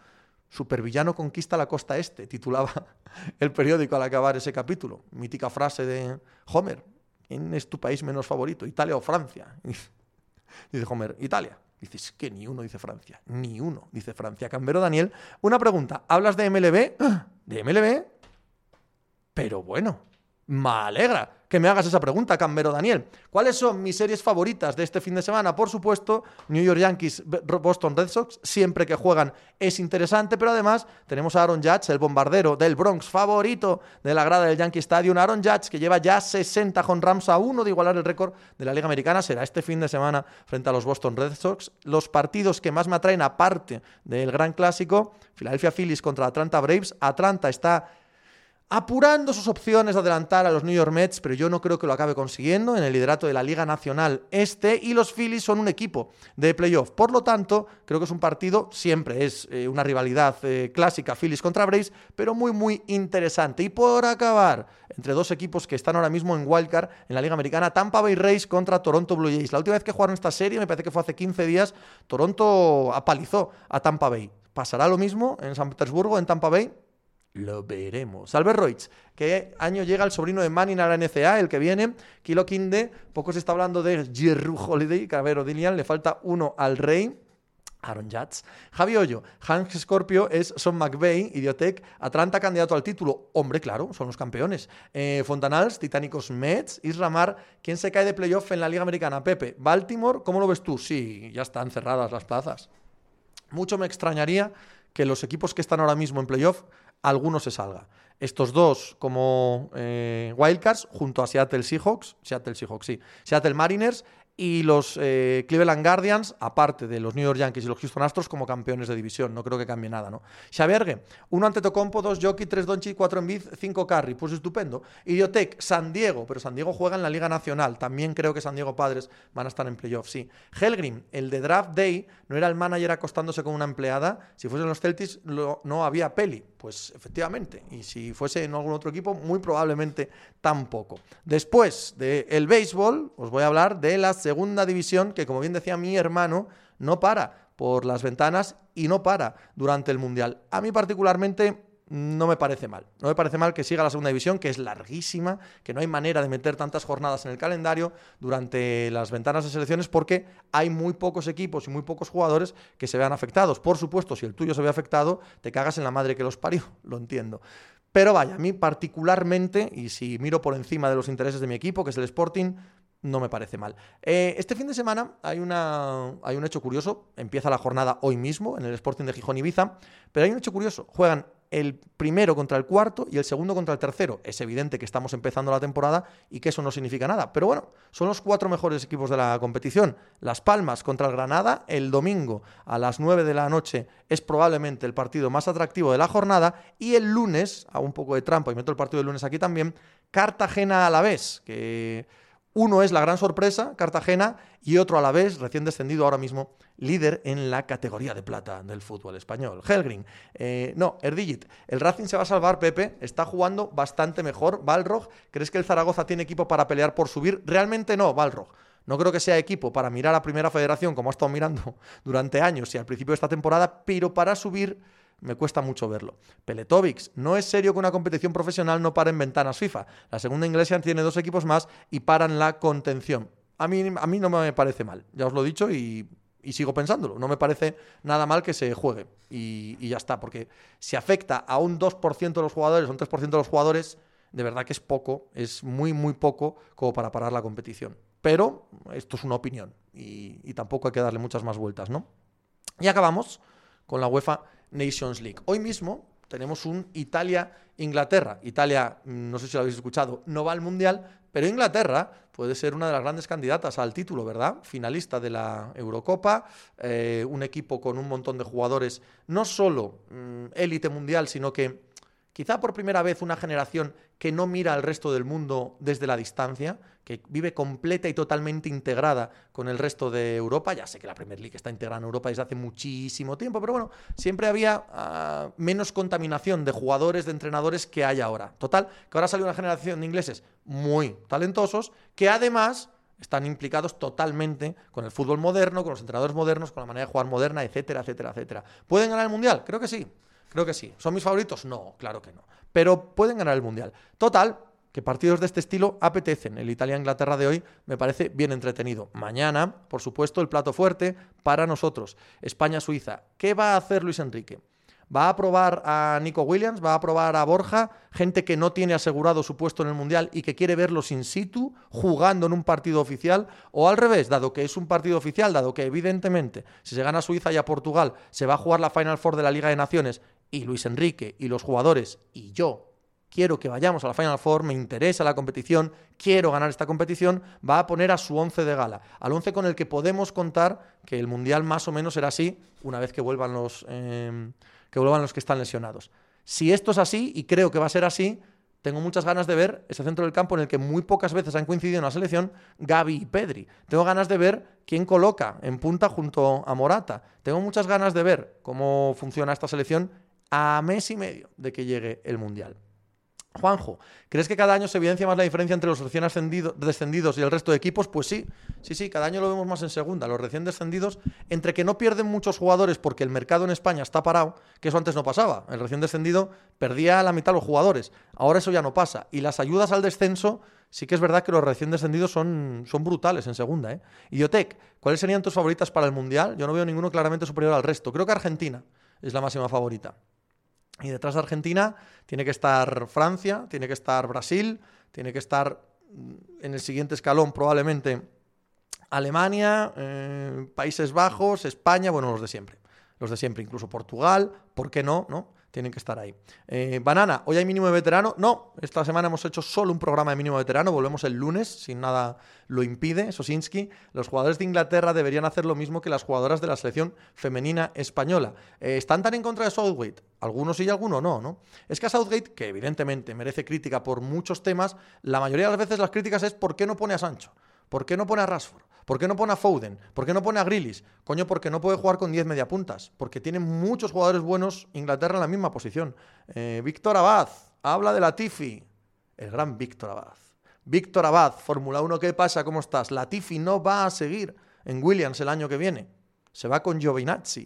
Supervillano conquista la costa este, titulaba el periódico al acabar ese capítulo. Mítica frase de Homer. ¿Quién es tu país menos favorito? ¿Italia o Francia? Dice Homer, Italia. Dices que ni uno dice Francia, ni uno dice Francia. Cambero Daniel, una pregunta. ¿Hablas de MLB? ¿De MLB? Pero bueno, me alegra que me hagas esa pregunta, Cambero Daniel. ¿Cuáles son mis series favoritas de este fin de semana? Por supuesto, New York Yankees, Boston Red Sox, siempre que juegan es interesante, pero además tenemos a Aaron Judge, el bombardero del Bronx, favorito de la grada del Yankee Stadium. Aaron Judge, que lleva ya 60 con Rams a uno de igualar el récord de la Liga Americana, será este fin de semana frente a los Boston Red Sox. Los partidos que más me atraen, aparte del Gran Clásico, Philadelphia Phillies contra Atlanta Braves. Atlanta está apurando sus opciones de adelantar a los New York Mets, pero yo no creo que lo acabe consiguiendo en el liderato de la Liga Nacional Este y los Phillies son un equipo de playoff. Por lo tanto, creo que es un partido, siempre es eh, una rivalidad eh, clásica Phillies contra Braves, pero muy muy interesante. Y por acabar, entre dos equipos que están ahora mismo en Wildcard en la Liga Americana, Tampa Bay Rays contra Toronto Blue Jays. La última vez que jugaron esta serie, me parece que fue hace 15 días, Toronto apalizó a Tampa Bay. ¿Pasará lo mismo en San Petersburgo, en Tampa Bay? Lo veremos. Albert Reutz, ¿qué año llega el sobrino de Manning a la NCA? El que viene. Kilo Kinde, poco se está hablando de Jeru Holiday, Cabero Dilian, le falta uno al rey. Aaron Jatz. Javi Hoyo, Hank Scorpio es Son McVeigh, Idiotec, Atlanta candidato al título. Hombre, claro, son los campeones. Eh, Fontanals, Titánicos Mets, Isramar, ¿quién se cae de playoff en la Liga Americana? Pepe, Baltimore, ¿cómo lo ves tú? Sí, ya están cerradas las plazas. Mucho me extrañaría que los equipos que están ahora mismo en playoff alguno se salga. Estos dos como eh, Wildcards junto a Seattle Seahawks, Seattle Seahawks, sí, Seattle Mariners y los eh, Cleveland Guardians, aparte de los New York Yankees y los Houston Astros, como campeones de división. No creo que cambie nada, ¿no? Xavergue, uno ante Tocompo, dos Jockey, tres Donchi, cuatro Envid, cinco Carry. Pues estupendo. Idiotec, San Diego, pero San Diego juega en la Liga Nacional. También creo que San Diego Padres van a estar en playoff, sí. Helgrim, el de Draft Day, no era el manager acostándose con una empleada. Si fuesen los Celtics, no había peli. Pues efectivamente. Y si fuese en algún otro equipo, muy probablemente tampoco. Después del béisbol, os voy a hablar de las segunda división que, como bien decía mi hermano, no para por las ventanas y no para durante el Mundial. A mí particularmente no me parece mal. No me parece mal que siga la segunda división, que es larguísima, que no hay manera de meter tantas jornadas en el calendario durante las ventanas de selecciones porque hay muy pocos equipos y muy pocos jugadores que se vean afectados. Por supuesto, si el tuyo se ve afectado, te cagas en la madre que los parió, lo entiendo. Pero vaya, a mí particularmente, y si miro por encima de los intereses de mi equipo, que es el Sporting, no me parece mal. Eh, este fin de semana hay, una, hay un hecho curioso. Empieza la jornada hoy mismo en el Sporting de Gijón Ibiza. Pero hay un hecho curioso. Juegan el primero contra el cuarto y el segundo contra el tercero. Es evidente que estamos empezando la temporada y que eso no significa nada. Pero bueno, son los cuatro mejores equipos de la competición. Las Palmas contra el Granada el domingo a las 9 de la noche es probablemente el partido más atractivo de la jornada. Y el lunes, a un poco de trampa y meto el partido del lunes aquí también, Cartagena a la vez, que uno es la gran sorpresa, Cartagena, y otro a la vez, recién descendido ahora mismo, líder en la categoría de plata del fútbol español. Helgrin, eh, no, Erdigit, el Racing se va a salvar, Pepe, está jugando bastante mejor. Balrog, ¿crees que el Zaragoza tiene equipo para pelear por subir? Realmente no, Balrog. No creo que sea equipo para mirar a Primera Federación, como ha estado mirando durante años y al principio de esta temporada, pero para subir me cuesta mucho verlo. Peletovics, no es serio que una competición profesional no pare en ventanas FIFA. La segunda inglesa tiene dos equipos más y paran la contención. A mí, a mí no me parece mal, ya os lo he dicho y, sigo pensándolo. No me parece nada mal que se juegue y, ya está, porque si afecta a un 2% de los jugadores, un 3% de los jugadores, de verdad que es poco, es muy, muy poco como para parar la competición. Pero esto es una opinión y, y tampoco hay que darle muchas más vueltas, ¿no? Y acabamos con la UEFA Nations League. Hoy mismo tenemos un Italia-Inglaterra. Italia, no sé si lo habéis escuchado, no va al Mundial, pero Inglaterra puede ser una de las grandes candidatas al título, ¿verdad? Finalista de la Eurocopa, eh, un equipo con un montón de jugadores, no solo mm, élite mundial, sino que quizá por primera vez una generación que no mira al resto del mundo desde la distancia, que vive completa y totalmente integrada con el resto de Europa. Ya sé que la Premier League está integrada en Europa desde hace muchísimo tiempo, pero bueno, siempre había ah, menos contaminación de jugadores, de entrenadores que hay ahora. Total, que ahora sale una generación de ingleses muy talentosos que además están implicados totalmente con el fútbol moderno, con los entrenadores modernos, con la manera de jugar moderna, etcétera, etcétera, etcétera. ¿Pueden ganar el Mundial? Creo que sí. Creo que sí. ¿Son mis favoritos? No, claro que no. Pero pueden ganar el Mundial. Total, que partidos de este estilo apetecen. El Italia-Inglaterra de hoy me parece bien entretenido. Mañana, por supuesto, el plato fuerte para nosotros. España-Suiza. ¿Qué va a hacer Luis Enrique? ¿Va a probar a Nico Williams? ¿Va a probar a Borja? Gente que no tiene asegurado su puesto en el Mundial y que quiere verlos in situ, jugando en un partido oficial. O al revés, dado que es un partido oficial, dado que evidentemente si se gana Suiza y a Portugal se va a jugar la Final Four de la Liga de Naciones y Luis Enrique y los jugadores y yo quiero que vayamos a la Final Four, me interesa la competición, quiero ganar esta competición, va a poner a su once de gala, al once con el que podemos contar que el Mundial más o menos será así una vez que vuelvan los, em, que, vuelvan los que están lesionados. Si esto es así, y creo que va a ser así, tengo muchas ganas de ver ese centro del campo en el que muy pocas veces han coincidido en la selección Gaby y Pedri. Tengo ganas de ver quién coloca en punta junto a Morata. Tengo muchas ganas de ver cómo funciona esta selección a mes y medio de que llegue el Mundial. Juanjo, ¿crees que cada año se evidencia más la diferencia entre los recién descendidos y el resto de equipos? Pues sí, sí, sí, cada año lo vemos más en segunda. Los recién descendidos, entre que no pierden muchos jugadores porque el mercado en España está parado, que eso antes no pasaba. El recién descendido perdía la mitad de los jugadores. Ahora eso ya no pasa. Y las ayudas al descenso, sí que es verdad que los recién descendidos son, son brutales en segunda. ¿eh? Idiotec, ¿cuáles serían tus favoritas para el Mundial? Yo no veo ninguno claramente superior al resto. Creo que Argentina es la máxima favorita. Y detrás de Argentina tiene que estar Francia, tiene que estar Brasil, tiene que estar mm, en el siguiente escalón probablemente Alemania, eh, Países Bajos, España, bueno, los de siempre. Los de siempre, incluso Portugal, ¿por qué no? ¿no? Tienen que estar ahí. Eh, Banana, ¿hoy hay mínimo de veterano? No, esta semana hemos hecho solo un programa de mínimo de veterano, volvemos el lunes, sin nada lo impide, Sosinski. Los jugadores de Inglaterra deberían hacer lo mismo que las jugadoras de la selección femenina española. Eh, ¿Están tan en contra de Southgate? Algunos sí y algunos no, ¿no? Es que a Southgate, que evidentemente merece crítica por muchos temas, la mayoría de las veces las críticas es ¿por qué no pone a Sancho? ¿Por qué no pone a Rashford? ¿Por qué no pone a Foden? ¿Por qué no pone a Grillis? Coño, porque no puede jugar con 10 mediapuntas. Porque tiene muchos jugadores buenos Inglaterra en la misma posición. Eh, Víctor Abad, habla de Latifi. El gran Víctor Abad. Víctor Abad, Fórmula 1, ¿qué pasa? ¿Cómo estás? Latifi no va a seguir en Williams el año que viene. Se va con Giovinazzi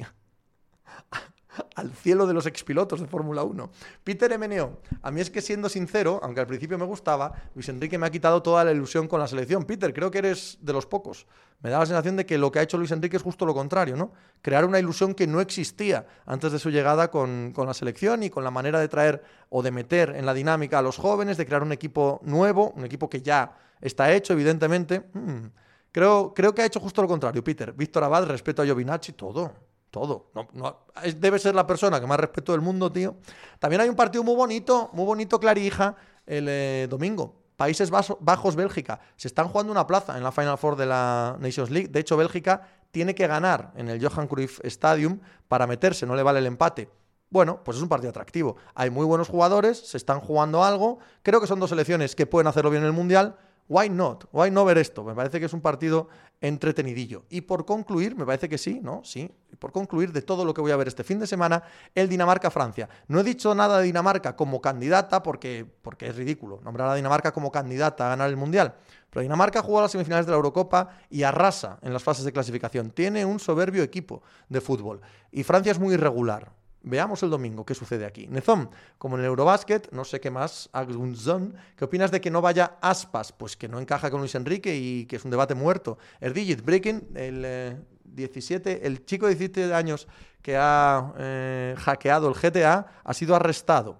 al cielo de los expilotos de Fórmula 1. Peter MNO, a mí es que siendo sincero, aunque al principio me gustaba, Luis Enrique me ha quitado toda la ilusión con la selección. Peter, creo que eres de los pocos. Me da la sensación de que lo que ha hecho Luis Enrique es justo lo contrario, ¿no? Crear una ilusión que no existía antes de su llegada con, la selección y con la manera de traer o de meter en la dinámica a los jóvenes, de crear un equipo nuevo, un equipo que ya está hecho, evidentemente. Hmm. Creo, creo que ha hecho justo lo contrario, Peter. Víctor Abad, respeto a Giovinacci, todo todo. No, debe ser la persona que más respeto del mundo, tío. También hay un partido muy bonito, muy bonito, Clarija, el eh, domingo. Países Bajos, Bélgica. Se están jugando una plaza en la Final Four de la Nations League. De hecho, Bélgica tiene que ganar en el Johan Cruyff Stadium para meterse, no le vale el empate. Bueno, pues es un partido atractivo. Hay muy buenos jugadores, se están jugando algo. Creo que son dos selecciones que pueden hacerlo bien en el Mundial Why not? Why no ver esto? Me parece que es un partido entretenidillo. Y por concluir, me parece que sí, ¿no? Sí. Por concluir de todo lo que voy a ver este fin de semana, el Dinamarca-Francia. No he dicho nada de Dinamarca como candidata porque, porque es ridículo nombrar a Dinamarca como candidata a ganar el Mundial. Pero Dinamarca jugó las semifinales de la Eurocopa y arrasa en las fases de clasificación. Tiene un soberbio equipo de fútbol. Y Francia es muy irregular. Veamos el domingo qué sucede aquí. Nezón, como en el Eurobasket, no sé qué más, Agunzón, ¿qué opinas de que no vaya Aspas? Pues que no encaja con Luis Enrique y que es un debate muerto. Erdigit, Breaking, el 17, eh, el chico de 17 años que ha eh, hackeado el GTA, ha sido arrestado.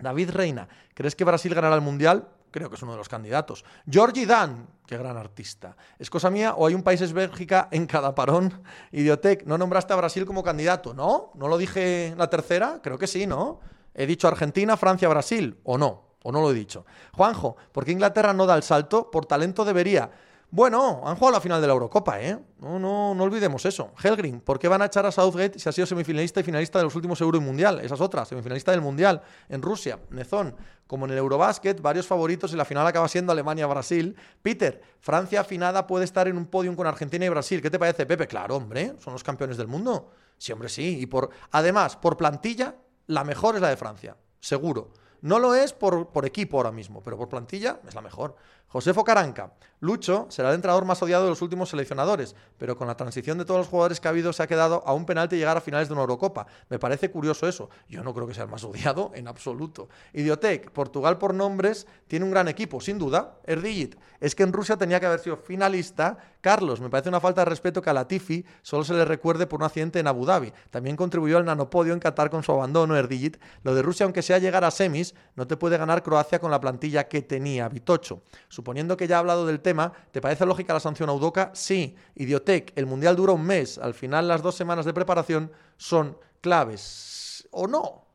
David Reina, ¿crees que Brasil ganará el Mundial? creo que es uno de los candidatos. Georgie Dan, qué gran artista. ¿Es cosa mía o hay un país es Bélgica en cada parón? Idiotec, ¿no nombraste a Brasil como candidato? ¿No? ¿No lo dije la tercera? Creo que sí, ¿no? He dicho Argentina, Francia, Brasil, ¿o no? ¿O no lo he dicho? Juanjo, ¿por qué Inglaterra no da el salto? Por talento debería. Bueno, han jugado la final de la Eurocopa, ¿eh? No, no, no olvidemos eso. Helgrin, ¿por qué van a echar a Southgate si ha sido semifinalista y finalista de los últimos Euro y Mundial? Esa es otra, semifinalista del Mundial en Rusia. Nezón, como en el Eurobasket, varios favoritos y la final acaba siendo Alemania-Brasil. Peter, Francia afinada puede estar en un podium con Argentina y Brasil. ¿Qué te parece, Pepe? Claro, hombre, son los campeones del mundo. Sí, hombre, sí. Y por, además, por plantilla, la mejor es la de Francia, seguro. No lo es por, por equipo ahora mismo, pero por plantilla es la mejor. Josefo Caranca. Lucho será el entrenador más odiado de los últimos seleccionadores, pero con la transición de todos los jugadores que ha habido se ha quedado a un penalti llegar a finales de una Eurocopa. Me parece curioso eso. Yo no creo que sea el más odiado en absoluto. Idiotec, Portugal por nombres, tiene un gran equipo, sin duda. Erdigit, es que en Rusia tenía que haber sido finalista. Carlos, me parece una falta de respeto que a Latifi solo se le recuerde por un accidente en Abu Dhabi. También contribuyó al nanopodio en Qatar con su abandono, Erdigit. Lo de Rusia, aunque sea llegar a semis, no te puede ganar Croacia con la plantilla que tenía Vitocho. Suponiendo que ya ha hablado del tema, ¿te parece lógica la sanción a? Sí. Idiotec, el Mundial dura un mes. Al final, las dos semanas de preparación son claves. ¿O no?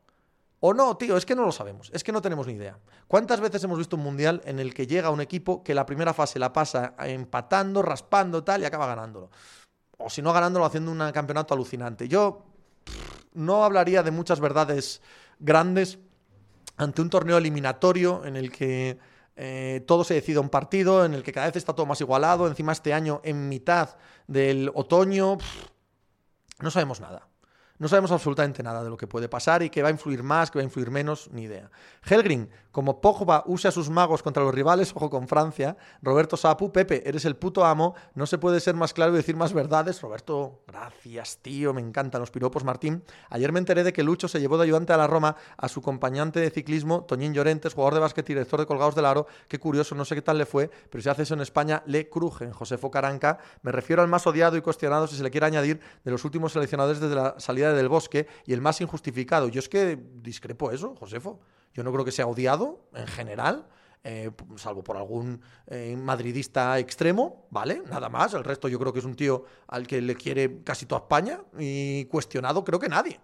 ¿O no, tío? Es que no lo sabemos. Es que no tenemos ni idea. ¿Cuántas veces hemos visto un Mundial en el que llega un equipo que la primera fase la pasa empatando, raspando, tal, y acaba ganándolo? O si no ganándolo, haciendo un campeonato alucinante. Yo no hablaría de muchas verdades grandes ante un torneo eliminatorio en el que eh, todo se decide un partido, en el que cada vez está todo más igualado, encima este año en mitad del otoño, no sabemos nada. No sabemos absolutamente nada de lo que puede pasar y que va a influir más, que va a influir menos, ni idea. Helgrin, como Pogba usa sus magos contra los rivales, ojo con Francia. Roberto Sapu, Pepe, eres el puto amo. No se puede ser más claro y decir más verdades. Roberto, gracias, tío, me encantan los piropos, Martín. Ayer me enteré de que Lucho se llevó de ayudante a la Roma a su acompañante de ciclismo, Toñín Llorentes, jugador de básquet y director de Colgados del Aro. Qué curioso, no sé qué tal le fue, pero si hace eso en España, le crujen. Josefo Caranca, me refiero al más odiado y cuestionado, si se le quiere añadir, de los últimos seleccionadores desde la salida del bosque y el más injustificado. Yo es que discrepo eso, Josefo. Yo no creo que sea odiado en general. Eh, salvo por algún eh, madridista extremo, ¿vale? Nada más. El resto yo creo que es un tío al que le quiere casi toda España y cuestionado creo que nadie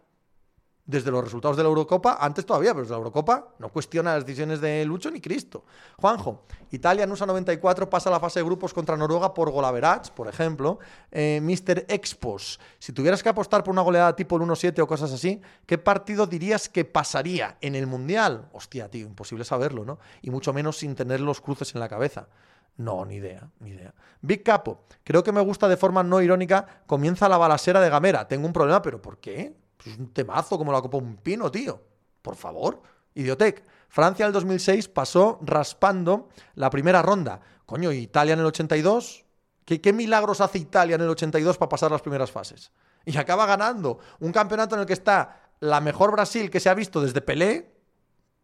desde los resultados de la Eurocopa, antes todavía, pero desde la Eurocopa no cuestiona las decisiones de Lucho ni Cristo. Juanjo, Italia en USA 94 pasa a la fase de grupos contra Noruega por golaverats, por ejemplo. Eh, Mr. Expos, si tuvieras que apostar por una goleada tipo el 1-7 o cosas así, ¿qué partido dirías que pasaría en el Mundial? Hostia, tío, imposible saberlo, ¿no? Y mucho menos sin tener los cruces en la cabeza. No, ni idea, ni idea. Big Capo, creo que me gusta de forma no irónica, comienza la balasera de Gamera. Tengo un problema, pero ¿por qué? Es un temazo como la copa un pino, tío. Por favor. Idiotec. Francia en el 2006 pasó raspando la primera ronda. Coño, Italia en el 82. ¿Qué, ¿Qué milagros hace Italia en el 82 para pasar las primeras fases? Y acaba ganando un campeonato en el que está la mejor Brasil que se ha visto desde Pelé,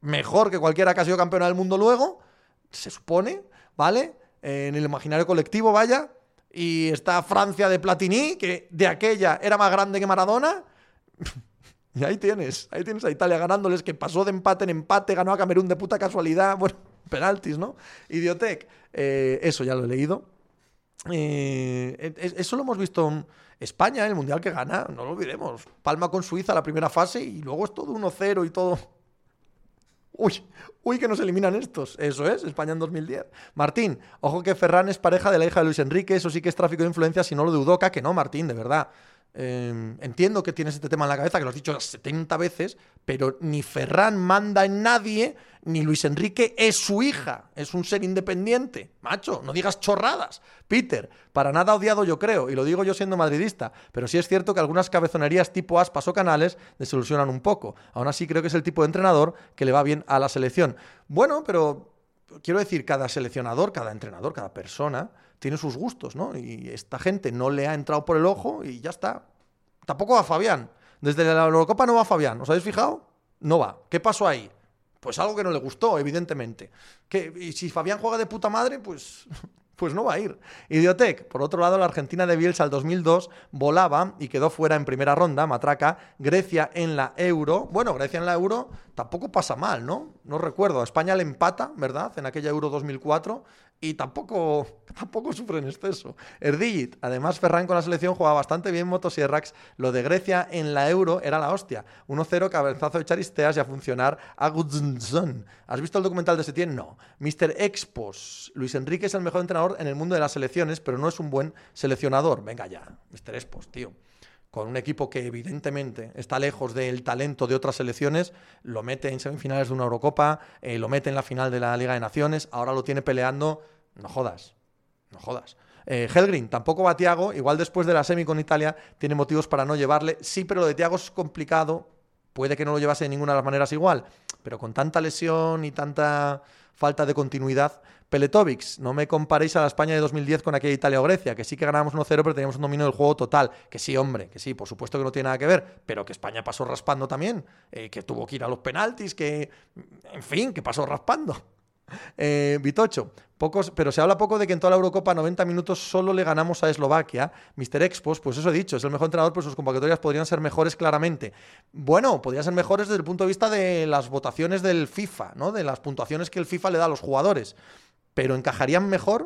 mejor que cualquiera que ha sido campeona del mundo luego, se supone, ¿vale? En el imaginario colectivo, vaya. Y está Francia de Platini, que de aquella era más grande que Maradona. Y ahí tienes, ahí tienes a Italia ganándoles, que pasó de empate en empate, ganó a Camerún de puta casualidad, bueno, penaltis, ¿no? Idiotec, eh, eso ya lo he leído. Eh, eso lo hemos visto en España, el Mundial que gana, no lo olvidemos. Palma con Suiza la primera fase y luego es todo 1-0 y todo... Uy, uy, que nos eliminan estos. Eso es, España en 2010. Martín, ojo que Ferran es pareja de la hija de Luis Enrique, eso sí que es tráfico de influencia, si no lo de Udoca, que no, Martín, de verdad. Em, entiendo que tienes este tema en la cabeza, que lo has dicho 70 veces, pero ni Ferran manda en nadie, ni Luis Enrique es su hija, es un ser independiente. Macho, no digas chorradas. Peter, para nada odiado yo creo, y lo digo yo siendo madridista, pero sí es cierto que algunas cabezonerías tipo aspas o canales desilusionan un poco. Aún así creo que es el tipo de entrenador que le va bien a la selección. Bueno, pero quiero decir, cada seleccionador, cada entrenador, cada persona tiene sus gustos, ¿no? Y esta gente no le ha entrado por el ojo y ya está. Tampoco va Fabián. Desde la Eurocopa no va Fabián. ¿Os habéis fijado? No va. ¿Qué pasó ahí? Pues algo que no le gustó, evidentemente. Que, y si Fabián juega de puta madre, pues pues no va a ir. Idiotec, por otro lado, la Argentina de Bielsa al 2002 volaba y quedó fuera en primera ronda, matraca. Grecia en la Euro. Bueno, Grecia en la Euro tampoco pasa mal, ¿no? No recuerdo. España le empata, ¿verdad? En aquella Euro 2004 y tampoco, tampoco sufre en exceso. Erdigit, además Ferran con la selección jugaba bastante bien Motosierrax, lo de Grecia en la Euro era la hostia. 1-0 cabezazo de Charisteas y a funcionar a ¿Has visto el documental de Setién? No. Mr. Expos, Luis Enrique es el mejor entrenador en el mundo de las selecciones, pero no es un buen seleccionador. Venga ya, Mr. Expos, tío con un equipo que evidentemente está lejos del talento de otras selecciones, lo mete en semifinales de una Eurocopa, eh, lo mete en la final de la Liga de Naciones, ahora lo tiene peleando, no jodas, no jodas. Eh, Helgrin tampoco va a Tiago, igual después de la semi con Italia tiene motivos para no llevarle, sí, pero lo de Tiago es complicado, puede que no lo llevase de ninguna de las maneras igual, pero con tanta lesión y tanta falta de continuidad, Peletovics, no me comparéis a la España de 2010 con aquella Italia o Grecia, que sí que ganábamos 1-0, pero teníamos un dominio del juego total. Que sí, hombre, que sí, por supuesto que no tiene nada que ver, pero que España pasó raspando también, eh, que tuvo que ir a los penaltis, que, en fin, que pasó raspando. Eh, Vitocho, pocos, pero se habla poco de que en toda la Eurocopa 90 minutos solo le ganamos a Eslovaquia. Mr. Expos, pues eso he dicho, es el mejor entrenador, pero sus convocatorias podrían ser mejores claramente. Bueno, podrían ser mejores desde el punto de vista de las votaciones del FIFA, ¿no? De las puntuaciones que el FIFA le da a los jugadores pero encajarían mejor.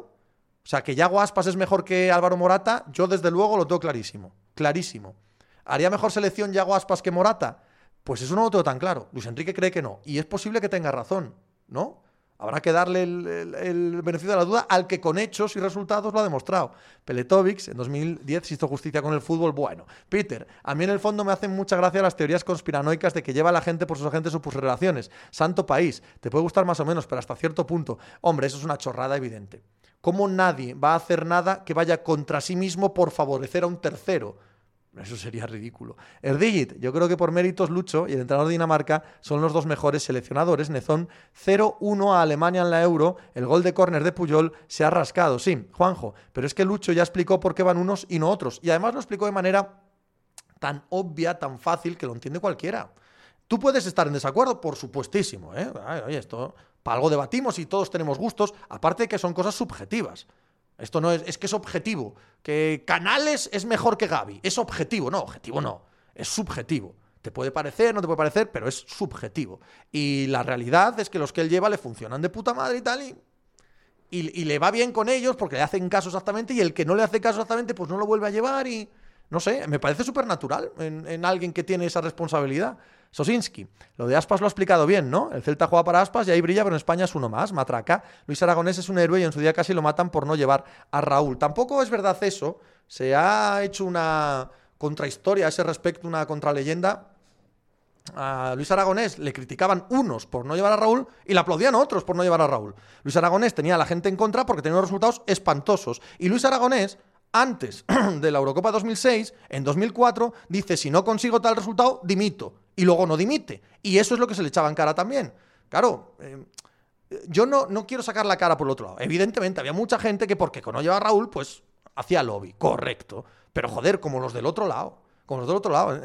O sea, que Yago Aspas es mejor que Álvaro Morata, yo desde luego lo tengo clarísimo. Clarísimo. ¿Haría mejor selección Yago Aspas que Morata? Pues eso no lo tengo tan claro. Luis Enrique cree que no. Y es posible que tenga razón, ¿no? Habrá que darle el, beneficio de la duda al que con hechos y resultados lo ha demostrado. Peletovics en 2010 hizo justicia con el fútbol. Bueno, Peter, a mí en el fondo me hacen mucha gracia las teorías conspiranoicas de que lleva a la gente por sus agentes o por sus relaciones. Santo país, te puede gustar más o menos, pero hasta cierto punto. Hombre, eso es una chorrada evidente. ¿Cómo nadie va a hacer nada que vaya contra sí mismo por favorecer a un tercero? Eso sería ridículo. Erdigit, yo creo que por méritos Lucho y el entrenador de Dinamarca son los dos mejores seleccionadores. Nezón 0-1 a Alemania en la Euro. El gol de córner de Puyol se ha rascado. Sí, Juanjo, pero es que Lucho ya explicó por qué van unos y no otros. Y además lo explicó de manera tan obvia, tan fácil, que lo entiende cualquiera. Tú puedes estar en desacuerdo, por supuestísimo. ¿eh? Oye, esto para algo debatimos y todos tenemos gustos, aparte de que son cosas subjetivas. Esto no es, es que es objetivo. Que Canales es mejor que Gaby. Es objetivo. No, objetivo no. Es subjetivo. Te puede parecer, no te puede parecer, pero es subjetivo. Y la realidad es que los que él lleva le funcionan de puta madre y tal. Y, y, le va bien con ellos porque le hacen caso exactamente. Y el que no le hace caso exactamente, pues no lo vuelve a llevar. Y no sé, me parece súper natural en, en alguien que tiene esa responsabilidad. Sosinski, lo de Aspas lo ha explicado bien, ¿no? El Celta juega para Aspas y ahí brilla, pero en España es uno más, matraca. Luis Aragonés es un héroe y en su día casi lo matan por no llevar a Raúl. Tampoco es verdad eso. Se ha hecho una contrahistoria a ese respecto, una contraleyenda. A Luis Aragonés le criticaban unos por no llevar a Raúl y le aplaudían otros por no llevar a Raúl. Luis Aragonés tenía a la gente en contra porque tenía unos resultados espantosos. Y Luis Aragonés antes de la Eurocopa 2006, en 2004, dice, si no consigo tal resultado, dimito y luego no dimite. Y eso es lo que se le echaba en cara también. Claro, eh, yo no, no quiero sacar la cara por el otro lado. Evidentemente, había mucha gente que porque no lleva a Raúl, pues hacía lobby, correcto. Pero joder, como los del otro lado, como los del otro lado.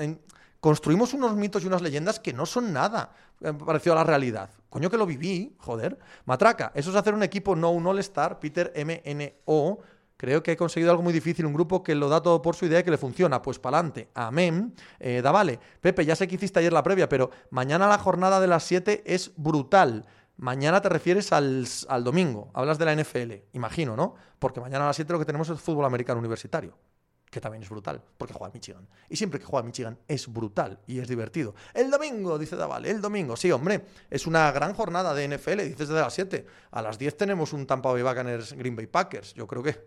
construimos unos mitos y unas leyendas que no son nada eh, parecido a la realidad. Coño que lo viví, joder. Matraca, eso es hacer un equipo no un all-star, Peter MNO, Creo que he conseguido algo muy difícil, un grupo que lo da todo por su idea y que le funciona. Pues para adelante. Amén. Eh, da vale. Pepe, ya sé que hiciste ayer la previa, pero mañana la jornada de las 7 es brutal. Mañana te refieres al, al, domingo. Hablas de la NFL, imagino, ¿no? Porque mañana a las 7 lo que tenemos es fútbol americano universitario que también es brutal, porque juega Michigan. Y siempre que juega Michigan es brutal y es divertido. El domingo, dice Davale, el domingo. Sí, hombre, es una gran jornada de NFL, dices desde las 7. A las 10 tenemos un Tampa Bay Buccaneers Green Bay Packers. Yo creo que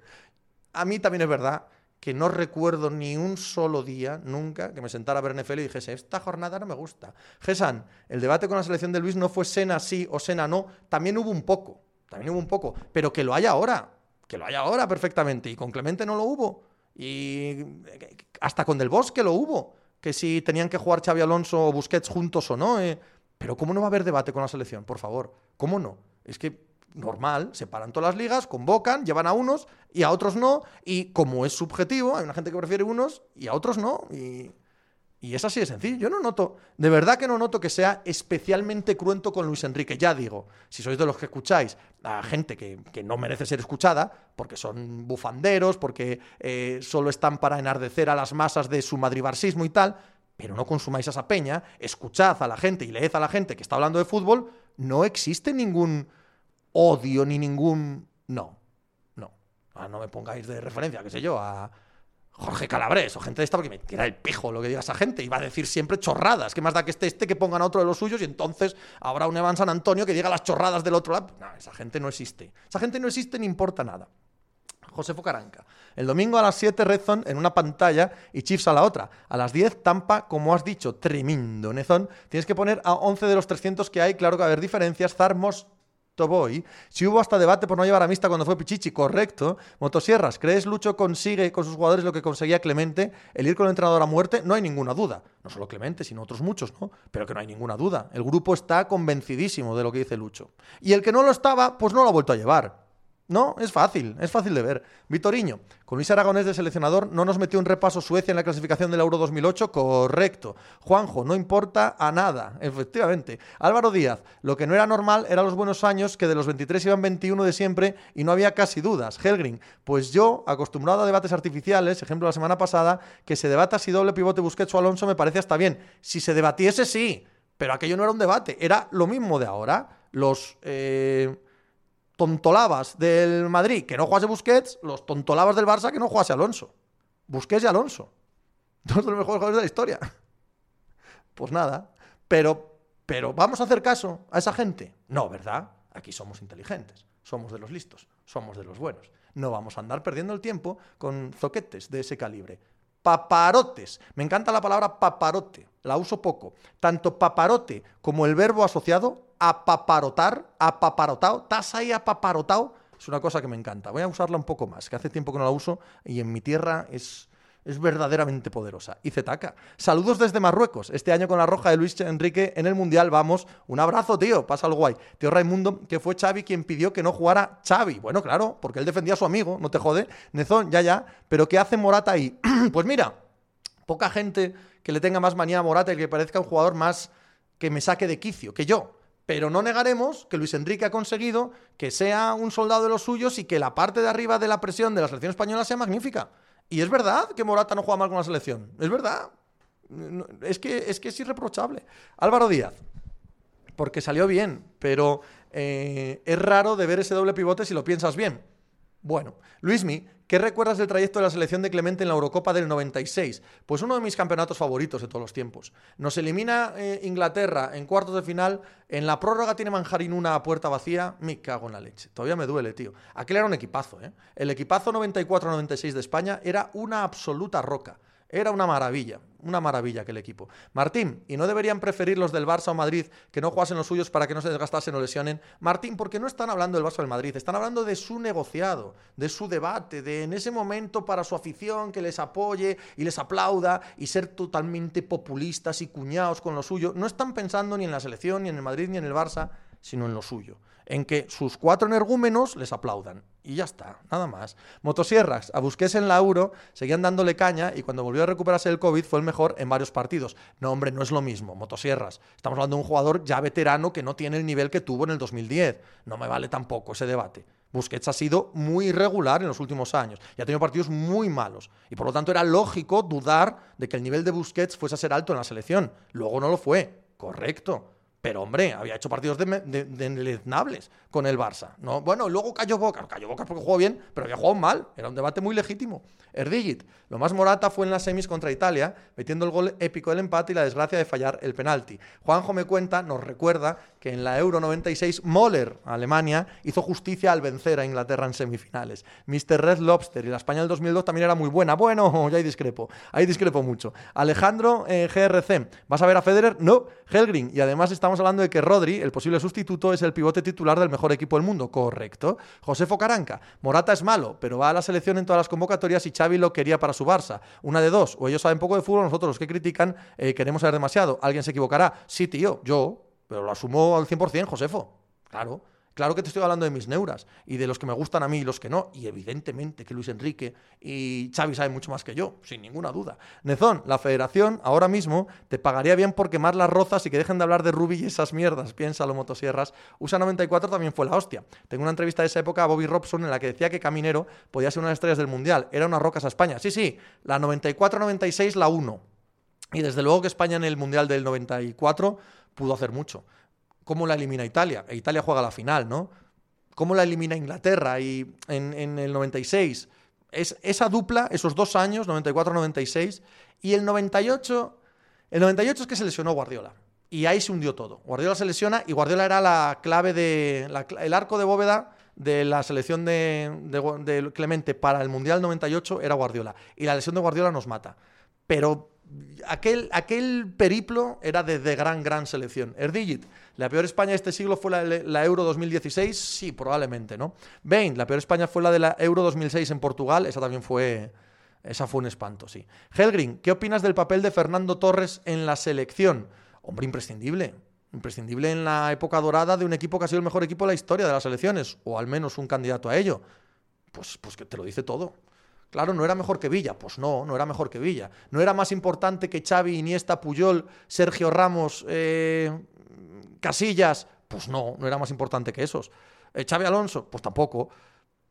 a mí también es verdad que no recuerdo ni un solo día, nunca, que me sentara a ver NFL y dijese, esta jornada no me gusta. Gesan, el debate con la selección de Luis no fue Sena sí o Sena no, también hubo un poco, también hubo un poco, pero que lo haya ahora, que lo haya ahora perfectamente, y con Clemente no lo hubo. Y hasta con Del Bosque lo hubo, que si tenían que jugar Xavi Alonso o Busquets juntos o no. Eh. Pero ¿cómo no va a haber debate con la selección? Por favor, ¿cómo no? Es que normal, separan todas las ligas, convocan, llevan a unos y a otros no, y como es subjetivo, hay una gente que prefiere unos y a otros no, y es así de sencillo. Yo no noto, de verdad que no noto que sea especialmente cruento con Luis Enrique. Ya digo, si sois de los que escucháis a gente que, no merece ser escuchada, porque son bufanderos, porque eh, solo están para enardecer a las masas de su madribarsismo y tal, pero no consumáis esa peña, escuchad a la gente y leed a la gente que está hablando de fútbol, no existe ningún odio ni ningún... No, no. Ah, no me pongáis de referencia, qué sé yo, a Jorge Calabres o gente de esta, porque me tira el pijo lo que diga esa gente. Y va a decir siempre chorradas. ¿Qué más da que esté este que pongan a otro de los suyos y entonces habrá un Evan San Antonio que diga las chorradas del otro lado? No, esa gente no existe. Esa gente no existe ni importa nada. José Focaranca. El domingo a las 7 Redzone en una pantalla y Chiefs a la otra. A las 10 Tampa, como has dicho, tremendo Nezón. Tienes que poner a 11 de los 300 que hay. Claro que va a haber diferencias. Zarmos, Toboy. Si hubo hasta debate por no llevar a Mista cuando fue Pichichi, correcto. Motosierras, ¿crees Lucho consigue con sus jugadores lo que conseguía Clemente? El ir con el entrenador a muerte, no hay ninguna duda. No solo Clemente, sino otros muchos, ¿no? Pero que no hay ninguna duda. El grupo está convencidísimo de lo que dice Lucho. Y el que no lo estaba, pues no lo ha vuelto a llevar. No, es fácil, es fácil de ver. Vitoriño, con Luis Aragonés de seleccionador, ¿no nos metió un repaso Suecia en la clasificación del Euro 2008? Correcto. Juanjo, no importa a nada, efectivamente. Álvaro Díaz, lo que no era normal eran los buenos años que de los 23 iban 21 de siempre y no había casi dudas. Helgrin, pues yo, acostumbrado a debates artificiales, ejemplo la semana pasada, que se debata si doble pivote Busquets o Alonso me parece hasta bien. Si se debatiese, sí, pero aquello no era un debate, era lo mismo de ahora. Los... Eh tontolabas del Madrid que no jugase Busquets, los tontolabas del Barça que no jugase Alonso. Busquets y Alonso. Dos de los mejores jugadores de la historia. Pues nada. Pero, pero ¿vamos a hacer caso a esa gente? No, ¿verdad? Aquí somos inteligentes, somos de los listos, somos de los buenos. No vamos a andar perdiendo el tiempo con zoquetes de ese calibre. Paparotes. Me encanta la palabra paparote, la uso poco. Tanto paparote como el verbo asociado, apaparotar, apaparotado, estás ahí apaparotado, es una cosa que me encanta. Voy a usarla un poco más, que hace tiempo que no la uso y en mi tierra es es verdaderamente poderosa. Y Zetaca. Saludos desde Marruecos. Este año con la roja de Luis Enrique en el Mundial. Vamos. Un abrazo, tío. Pasa algo guay. Tío Raimundo, que fue Xavi quien pidió que no jugara Xavi. Bueno, claro, porque él defendía a su amigo. No te jode. Nezón, ya, ya. Pero ¿qué hace Morata ahí? pues mira, poca gente que le tenga más manía a Morata y que parezca un jugador más que me saque de quicio que yo. Pero no negaremos que Luis Enrique ha conseguido que sea un soldado de los suyos y que la parte de arriba de la presión de la selección española sea magnífica. Y es verdad que Morata no juega mal con la selección. Es verdad. Es que es, irreprochable. Álvaro Díaz. Porque salió bien, pero eh, es raro de ver ese doble pivote si lo piensas bien. Bueno, Luismi, ¿qué recuerdas del trayecto de la selección de Clemente en la Eurocopa del 96? Pues uno de mis campeonatos favoritos de todos los tiempos. Nos elimina eh, Inglaterra en cuartos de final, en la prórroga tiene Manjarín una puerta vacía, me cago en la leche. Todavía me duele, tío. Aquel era un equipazo, ¿eh? El equipazo 94-96 de España era una absoluta roca. Era una maravilla, una maravilla aquel equipo. Martín, ¿y no deberían preferir los del Barça o Madrid que no jugasen los suyos para que no se desgastasen o lesionen? Martín, porque no están hablando del Barça o del Madrid, están hablando de su negociado, de su debate, de en ese momento para su afición que les apoye y les aplauda y ser totalmente populistas y cuñados con lo suyo. No están pensando ni en la selección, ni en el Madrid, ni en el Barça, sino en lo suyo en que sus cuatro energúmenos les aplaudan. Y ya está, nada más. Motosierras, a Busquets en la Euro, seguían dándole caña y cuando volvió a recuperarse el COVID fue el mejor en varios partidos. No, hombre, no es lo mismo. Motosierras. Estamos hablando de un jugador ya veterano que no tiene el nivel que tuvo en el 2010. No me vale tampoco ese debate. Busquets ha sido muy irregular en los últimos años y ha tenido partidos muy malos. Y por lo tanto era lógico dudar de que el nivel de Busquets fuese a ser alto en la selección. Luego no lo fue. Correcto. Pero hombre, había hecho partidos deleznables con el Barça. ¿no? Bueno, luego cayó Boca. Cayó Boca porque jugó bien, pero había jugado mal. Era un debate muy legítimo. Erdigit, lo más morata fue en las semis contra Italia, metiendo el gol épico del empate y la desgracia de fallar el penalti. Juanjo me cuenta, nos recuerda que en la Euro 96 Moller, Alemania, hizo justicia al vencer a Inglaterra en semifinales. Mr. Red Lobster y la España del 2002 también era muy buena. Bueno, ya hay discrepo. Ahí discrepo mucho. Alejandro eh, GRC, ¿vas a ver a Federer? No, Helgrin. Y además estamos hablando de que Rodri, el posible sustituto, es el pivote titular del mejor equipo del mundo. Correcto. Josefo Caranca. Morata es malo, pero va a la selección en todas las convocatorias y Xavi lo quería para su Barça. Una de dos. O ellos saben poco de fútbol, nosotros los que critican eh, queremos saber demasiado. ¿Alguien se equivocará? Sí, tío, yo. Pero lo asumo al 100%, Josefo. Claro. Claro que te estoy hablando de mis neuras y de los que me gustan a mí y los que no. Y evidentemente que Luis Enrique y Xavi saben mucho más que yo, sin ninguna duda. Nezón, la federación ahora mismo te pagaría bien por quemar las rozas y que dejen de hablar de Ruby y esas mierdas. Piénsalo, motosierras. USA 94 también fue la hostia. Tengo una entrevista de esa época a Bobby Robson en la que decía que Caminero podía ser una de las estrellas del Mundial. Era una rocas a España. Sí, sí, la 94-96, la 1. Y desde luego que España en el Mundial del 94 pudo hacer mucho cómo la elimina Italia. E Italia juega la final, ¿no? Cómo la elimina Inglaterra y en, el 96. Es, esa dupla, esos dos años, 94-96, y el 98, el 98 es que se lesionó Guardiola. Y ahí se hundió todo. Guardiola se lesiona y Guardiola era la clave de. el arco de bóveda de la selección de, de, Clemente para el Mundial 98 era Guardiola. Y la lesión de Guardiola nos mata. Pero aquel, aquel periplo era de, gran, gran selección. Erdigit, ¿la peor España de este siglo fue la, Euro 2016? Sí, probablemente, ¿no? Bain, ¿la peor España fue la de la Euro 2006 en Portugal? Esa también fue... Esa fue un espanto, sí. Helgrin, ¿qué opinas del papel de Fernando Torres en la selección? Hombre, imprescindible. Imprescindible en la época dorada de un equipo que ha sido el mejor equipo de la historia de las selecciones, o al menos un candidato a ello. Pues, pues que te lo dice todo. Claro, no era mejor que Villa. Pues no, no era mejor que Villa. No era más importante que Xavi, Iniesta, Puyol, Sergio Ramos, eh, Casillas. Pues no, no era más importante que esos. Eh, Xavi Alonso, pues tampoco.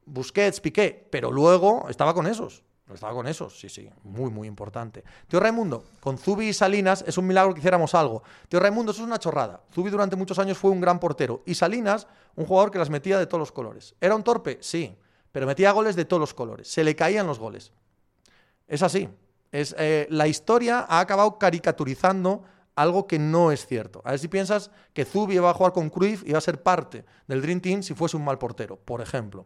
Busquets, Piqué, pero luego estaba con esos. Estaba con esos, sí, sí, muy, muy importante. Tío Raimundo, con Zubi y Salinas es un milagro que hiciéramos algo. Tío Raimundo, eso es una chorrada. Zubi durante muchos años fue un gran portero. Y Salinas, un jugador que las metía de todos los colores. ¿Era un torpe? Sí pero metía goles de todos los colores. Se le caían los goles. Es así. Es, eh, la historia ha acabado caricaturizando algo que no es cierto. A ver si piensas que Zubi iba a jugar con Cruyff y iba a ser parte del Dream Team si fuese un mal portero, por ejemplo.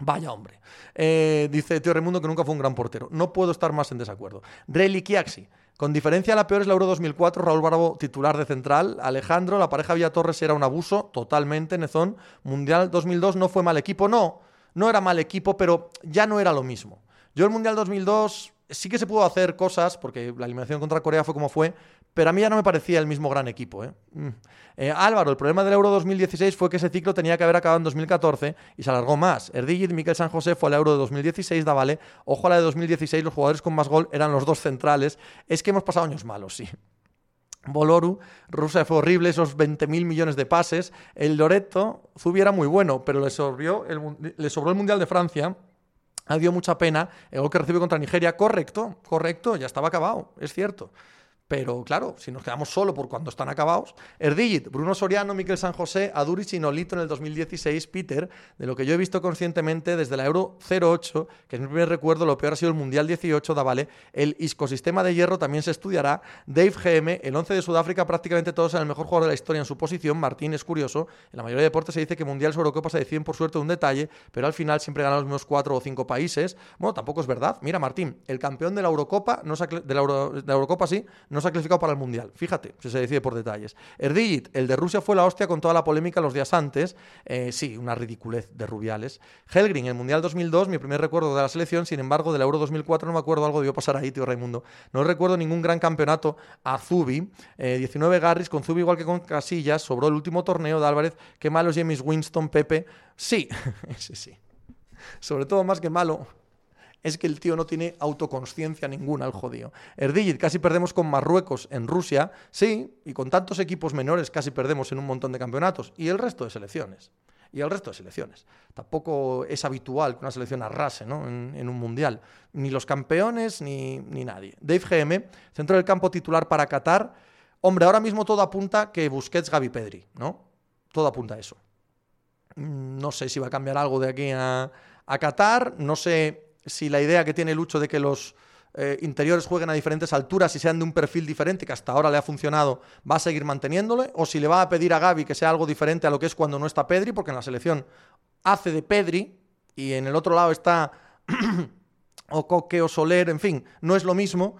Vaya hombre. Eh, dice Tío Raimundo que nunca fue un gran portero. No puedo estar más en desacuerdo. Reliquiaxi. Con diferencia, la peor es la Euro 2004, Raúl Bravo titular de central. Alejandro, la pareja Villa Torres era un abuso, totalmente, Nezón. Mundial 2002 no fue mal equipo, no. No era mal equipo, pero ya no era lo mismo. Yo el Mundial 2002 sí que se pudo hacer cosas, porque la eliminación contra Corea fue como fue, pero a mí ya no me parecía el mismo gran equipo. ¿eh? Mm. Eh, Álvaro, el problema del Euro 2016 fue que ese ciclo tenía que haber acabado en 2014 y se alargó más. Erdigit Miquel San José fue al Euro de 2016, da vale. Ojo a la de 2016, los jugadores con más gol eran los dos centrales. Es que hemos pasado años malos, sí. Boloru, Rusia fue horrible, esos 20.000 millones de pases. El Loreto, Zubi era muy bueno, pero le sobró el, le sobró el Mundial de Francia ha dio mucha pena el gol que recibe contra Nigeria. Correcto, correcto, ya estaba acabado, es cierto. Pero claro, si nos quedamos solo por cuando están acabados, Erdigit, Bruno Soriano, Miquel San José, Aduriz y Nolito en el 2016, Peter, de lo que yo he visto conscientemente desde la Euro 08, que es mi primer recuerdo, lo peor ha sido el Mundial 18, da vale, el ecosistema de hierro también se estudiará, Dave GM, el 11 de Sudáfrica, prácticamente todos eran el mejor jugador de la historia en su posición, Martín es curioso, en la mayoría de deportes se dice que Mundial o Eurocopa se deciden por suerte de un detalle, pero al final siempre ganan los mismos cuatro o cinco países, bueno, tampoco es verdad, mira Martín, el campeón de la Eurocopa, no de, la de la Eurocopa sí, no se ha clasificado para el Mundial. Fíjate, si se decide por detalles. Erdigit, el de Rusia fue la hostia con toda la polémica los días antes. Eh, sí, una ridiculez de Rubiales. Helgrin, el Mundial 2002, mi primer recuerdo de la selección. Sin embargo, del Euro 2004 no me acuerdo algo debió pasar ahí, tío Raimundo. No recuerdo ningún gran campeonato a Zubi. 19 eh, Garris, con Zubi igual que con Casillas. Sobró el último torneo de Álvarez. Qué malos James Winston, Pepe. Sí, sí, sí. Sobre todo más que malo es que el tío no tiene autoconsciencia ninguna, el jodido. Erdigit, casi perdemos con Marruecos en Rusia, sí, y con tantos equipos menores casi perdemos en un montón de campeonatos, y el resto de selecciones. Y el resto de selecciones. Tampoco es habitual que una selección arrase ¿no? en, un mundial. Ni los campeones ni, ni nadie. Dave GM, centro del campo titular para Qatar. Hombre, ahora mismo todo apunta que Busquets, Gaby Pedri, ¿no? Todo apunta a eso. Mm, no sé si va a cambiar algo de aquí a, a Qatar. No sé si la idea que tiene Lucho de que los eh, interiores jueguen a diferentes alturas y sean de un perfil diferente, que hasta ahora le ha funcionado, va a seguir manteniéndole, o si le va a pedir a Gaby que sea algo diferente a lo que es cuando no está Pedri, porque en la selección hace de Pedri y en el otro lado está o Coque o Soler, en fin, no es lo mismo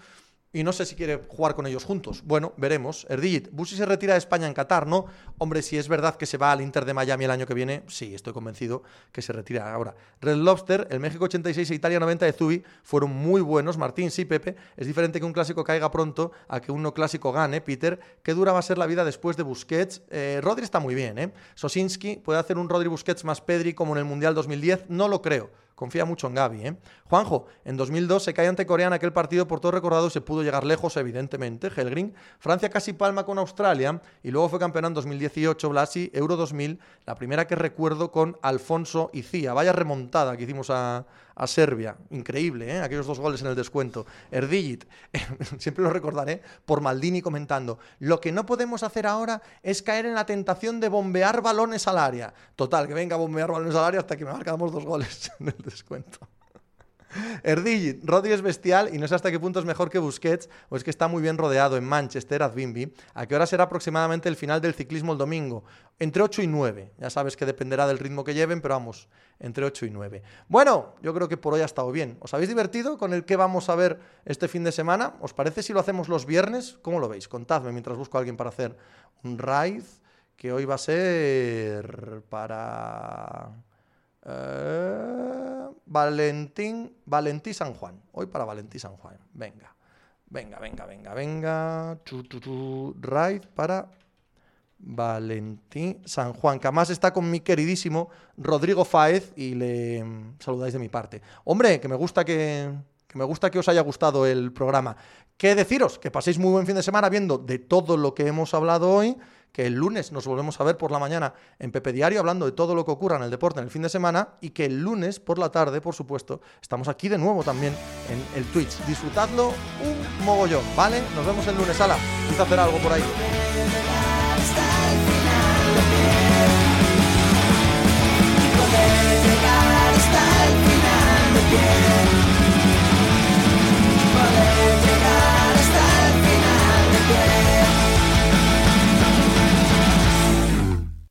y no sé si quiere jugar con ellos juntos. Bueno, veremos. Erdigit, Busi se retira de España en Qatar, ¿no? Hombre, si es verdad que se va al Inter de Miami el año que viene, sí, estoy convencido que se retira ahora. Red Lobster, el México 86 e Italia 90 de Zubi fueron muy buenos. Martín, sí, Pepe. Es diferente que un clásico caiga pronto a que un no clásico gane, Peter. ¿Qué dura va a ser la vida después de Busquets? Eh, Rodri está muy bien, ¿eh? Sosinski puede hacer un Rodri Busquets más Pedri como en el Mundial 2010. No lo creo. Confía mucho en Gaby, ¿eh? Juanjo, en 2002 se cae ante Corea en aquel partido por todo recordado se pudo llegar lejos, evidentemente. Helgrin. Francia casi palma con Australia y luego fue campeón en 2018. Blasi, Euro 2000, la primera que recuerdo con Alfonso y Cía. Vaya remontada que hicimos a, a Serbia. Increíble, ¿eh? aquellos dos goles en el descuento. Erdigit, siempre lo recordaré, por Maldini comentando, lo que no podemos hacer ahora es caer en la tentación de bombear balones al área. Total, que venga a bombear balones al área hasta que me marcamos dos goles en el descuento. Erdigit, Rodri es bestial y no sé hasta qué punto es mejor que Busquets o es que está muy bien rodeado en Manchester, Advimbi. ¿A qué hora será aproximadamente el final del ciclismo el domingo? Entre 8 y 9. Ya sabes que dependerá del ritmo que lleven, pero vamos, entre 8 y 9. Bueno, yo creo que por hoy ha estado bien. ¿Os habéis divertido con el que vamos a ver este fin de semana? ¿Os parece si lo hacemos los viernes? ¿Cómo lo veis? Contadme mientras busco a alguien para hacer un ride que hoy va a ser para... Eh, Valentín, Valentí San Juan. Hoy para Valentí San Juan. Venga, venga, venga, venga, venga. Chu, para Valentín San Juan, que además está con mi queridísimo Rodrigo Fáez y le saludáis de mi parte. Hombre, que me gusta que, que me gusta que os haya gustado el programa. ¿Qué deciros? Que paséis muy buen fin de semana viendo de todo lo que hemos hablado hoy que el lunes nos volvemos a ver por la mañana en Pepe Diario hablando de todo lo que ocurra en el deporte en el fin de semana y que el lunes por la tarde, por supuesto, estamos aquí de nuevo también en el Twitch. Disfrutadlo un mogollón, ¿vale? Nos vemos el lunes, ala. Quizá hacer algo por ahí.